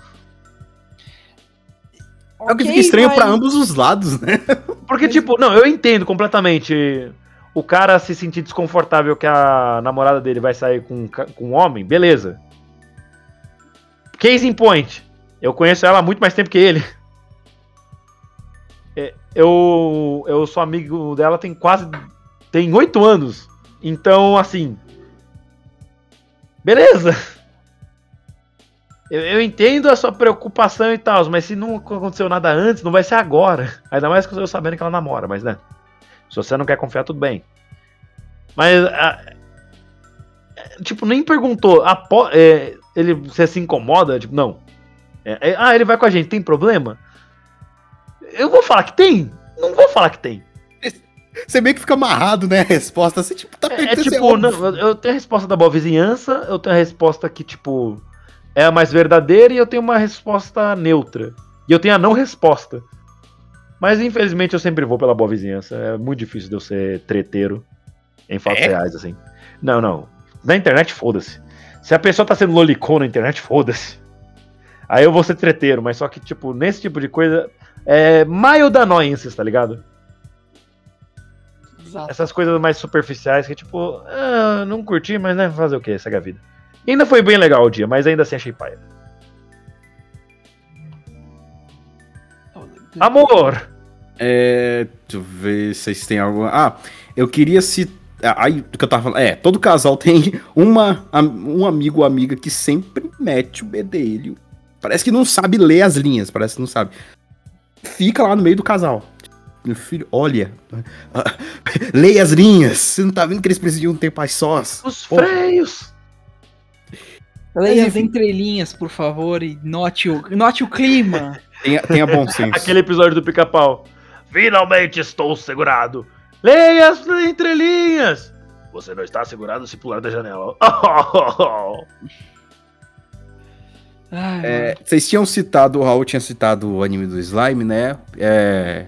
É o que fica estranho mas- pra ambos os lados, né? [laughs] Porque, tipo, não, eu entendo completamente. O cara se sentir desconfortável que a namorada dele vai sair com, um com um homem, beleza. Case in point. Eu conheço ela há muito mais tempo que ele. É, Eu, eu sou amigo dela tem quase. Tem oito anos. Então, assim. Beleza. Eu, eu entendo a sua preocupação e tal, mas se não aconteceu nada antes, não vai ser agora. Ainda mais que eu sabendo que ela namora, mas né. Se você não quer confiar, tudo bem. Mas. a- é, tipo, nem perguntou. é, ele, você se incomoda? Tipo, não. É, é, ah, ele vai com a gente, tem problema? Eu vou falar que tem? Não vou falar que tem. Você meio que fica amarrado, né? A resposta. Você, tipo, tá É, é se tipo, não, eu tenho a resposta da boa vizinhança, eu tenho a resposta que, tipo, é a mais verdadeira e eu tenho uma resposta neutra. E eu tenho a não resposta. Mas infelizmente eu sempre vou pela boa vizinhança. É muito difícil de eu ser treteiro em fatos É? reais, assim. Não, não. Na internet, foda-se. Se a pessoa tá sendo lolicon na internet, foda-se. Aí eu vou ser treteiro, mas só que, tipo, nesse tipo de coisa, é mild annoyances, tá ligado? Exato. Essas coisas mais superficiais que, tipo, ah, não curti, mas né, fazer o que? Segue a vida. E ainda foi bem legal o dia, mas ainda assim achei paia. Amor! É, deixa eu ver se vocês têm algo. Ah, eu queria citar. Aí, do que eu tava falando. É, todo casal [laughs] tem uma, um amigo ou amiga que sempre mete o bedelho. Parece que não sabe ler as linhas, parece que não sabe. Fica lá no meio do casal. Meu filho, olha. [laughs] leia as linhas. Você não tá vendo que eles precisam de um tempo mais sós? Os Porra. freios! Leia as entrelinhas, por favor, e note o, note o clima. [laughs] Tenha, tenha bom senso. Aquele episódio do pica-pau. Finalmente estou segurado. Leia as entrelinhas. Você não está segurado se pular da janela. [laughs] Ai, É, vocês tinham citado, o Raul tinha citado o anime do Slime, né? É,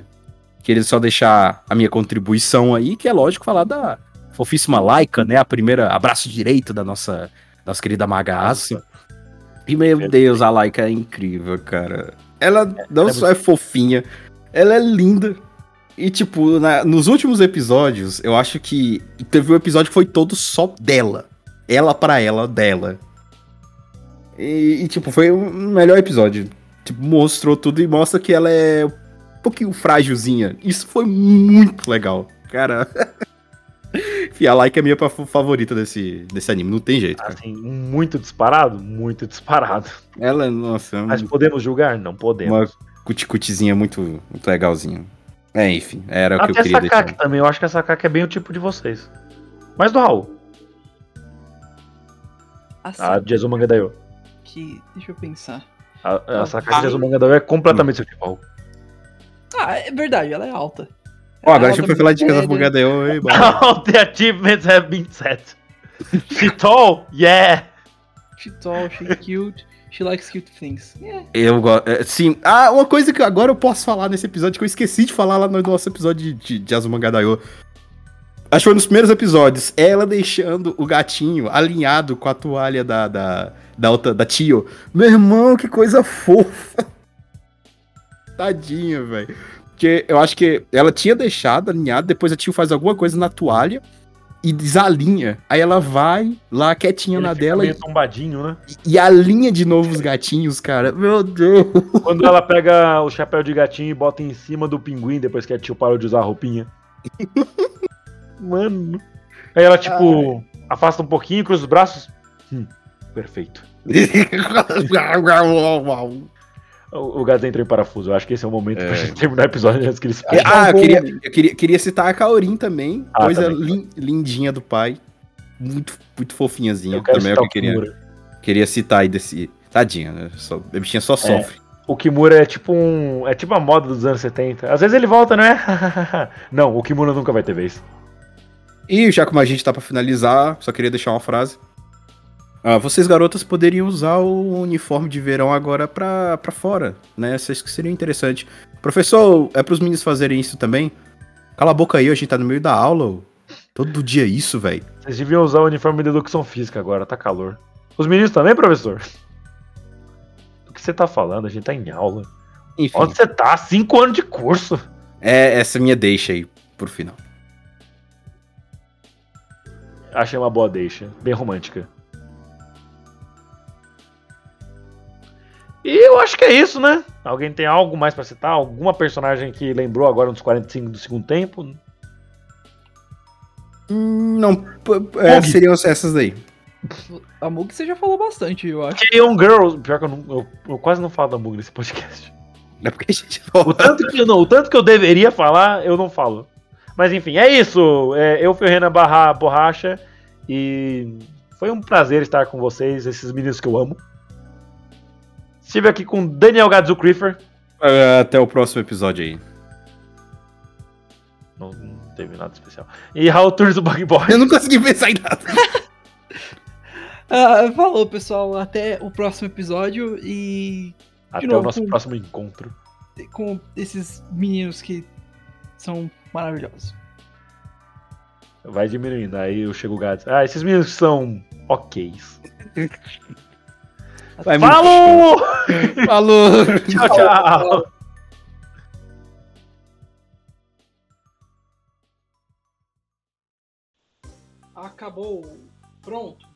queria só deixar a minha contribuição aí, que é lógico falar da fofíssima Laika, né? A primeira abraço direito da nossa, nossa querida Magaça. E meu Deus, a Laika é incrível, cara. Ela não é só é fofinha, ela é linda. E, tipo, na- nos últimos episódios, eu acho que teve um episódio que foi todo só dela. Ela pra ela, dela. E, e, tipo, foi o melhor episódio. Tipo, mostrou tudo e mostra que ela é um pouquinho frágilzinha. Isso foi muito legal. Cara. [laughs] Fih, a Like é a minha pa- favorita desse, desse anime, não tem jeito. Cara. Assim, muito disparado? Muito disparado. Ela, nossa, é Mas uma podemos julgar? Não podemos. cuticutizinha muito, muito legalzinha. É, enfim, era o que eu Até queria essa deixar. Também. Eu acho que essa Kaki é bem o tipo de vocês. Mas do Raul. assim, A de Azumanga Daioh. que, deixa eu pensar. A, a Sakaki de Azumanga Daioh é completamente seu tipo. Raul. Ah, é verdade, ela é alta. Ó, Ela agora é a gente alta, foi falar de Casa. Bugada eu, All the achievements have been set. She tall? Yeah! She tall, she cute, she likes cute things. É, Eu gosto. Sim. Ah, uma coisa que agora eu posso falar nesse episódio que eu esqueci de falar lá no nosso episódio de, de, de Azumanga Daioh. Acho que foi nos primeiros episódios. Ela deixando o gatinho alinhado com a toalha da, da, da, outra, da Tio. Meu irmão, que coisa fofa. [laughs] Tadinha, velho. Porque eu acho que ela tinha deixado alinhado, depois a Tio faz alguma coisa na toalha e desalinha. Aí ela vai lá quietinha Ele na dela meio e, tombadinho, né? e alinha de novo os gatinhos, cara. Meu Deus. Quando ela pega o chapéu de gatinho e bota em cima do pinguim depois que a tio parou de usar a roupinha. [laughs] Mano. Aí ela, tipo, afasta um pouquinho, cruza os braços. Hum, perfeito. [laughs] O, o gato entrou em parafuso. Eu acho que esse é o momento pra É. gente terminar o episódio antes que ele se ah, eu queria, eu queria, queria citar a Kaorin também. Ah, coisa também. lin- lindinha do pai. Muito, muito fofinhazinha. Eu quero também é citar o o que eu queria, Kimura. queria citar aí desse. Tadinha, né? Só, a bichinha só sofre. O Kimura é tipo um. É tipo a moda dos anos 70. Às vezes ele volta, não é? [laughs] não, o Kimura nunca vai ter vez. E já como a gente tá pra finalizar, só queria deixar uma frase. Ah, vocês garotas poderiam usar o uniforme de verão agora pra, pra fora, né? Isso que seria interessante. Professor, é pros meninos fazerem isso também? Cala a boca aí, a gente tá no meio da aula. Todo dia isso, velho. Vocês deviam usar o uniforme de educação física agora, tá calor. Os meninos também, professor? Do que você tá falando? A gente tá em aula. Enfim, Onde você tá? Cinco anos de curso. é essa minha deixa aí pro final. Achei uma boa deixa. Bem romântica. E eu acho que é isso, né? Alguém tem algo mais pra citar? Alguma personagem que lembrou agora nos 45 do segundo tempo? Hum, Não, é, seriam essas daí. A Mug você já falou bastante, eu acho. Young Girls. Pior que eu, não, eu, eu quase não falo da Mug nesse podcast. É porque a gente O tanto, que, não, o tanto que eu deveria falar, eu não falo. Mas enfim, é isso. É, eu fui o Renan Barra Borracha e foi um prazer estar com vocês, esses meninos que eu amo. Estive aqui com Daniel Gadzu Creeper. Ah, Até o próximo episódio aí. Não, não teve nada especial. E Raul Turns do Bug Boy. Eu não consegui pensar em nada. [laughs] Ah, falou, pessoal. Até o próximo episódio e Até novo, o nosso com- próximo encontro. com esses meninos que são maravilhosos. Vai diminuindo. Aí eu chego o Gads. Ah, esses meninos são oks. [laughs] Vai Falou! [laughs] Falou! tchau, tchau. Acabou. Pronto.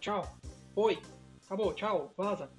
Tchau. Oi. Acabou. Tchau. Vaza.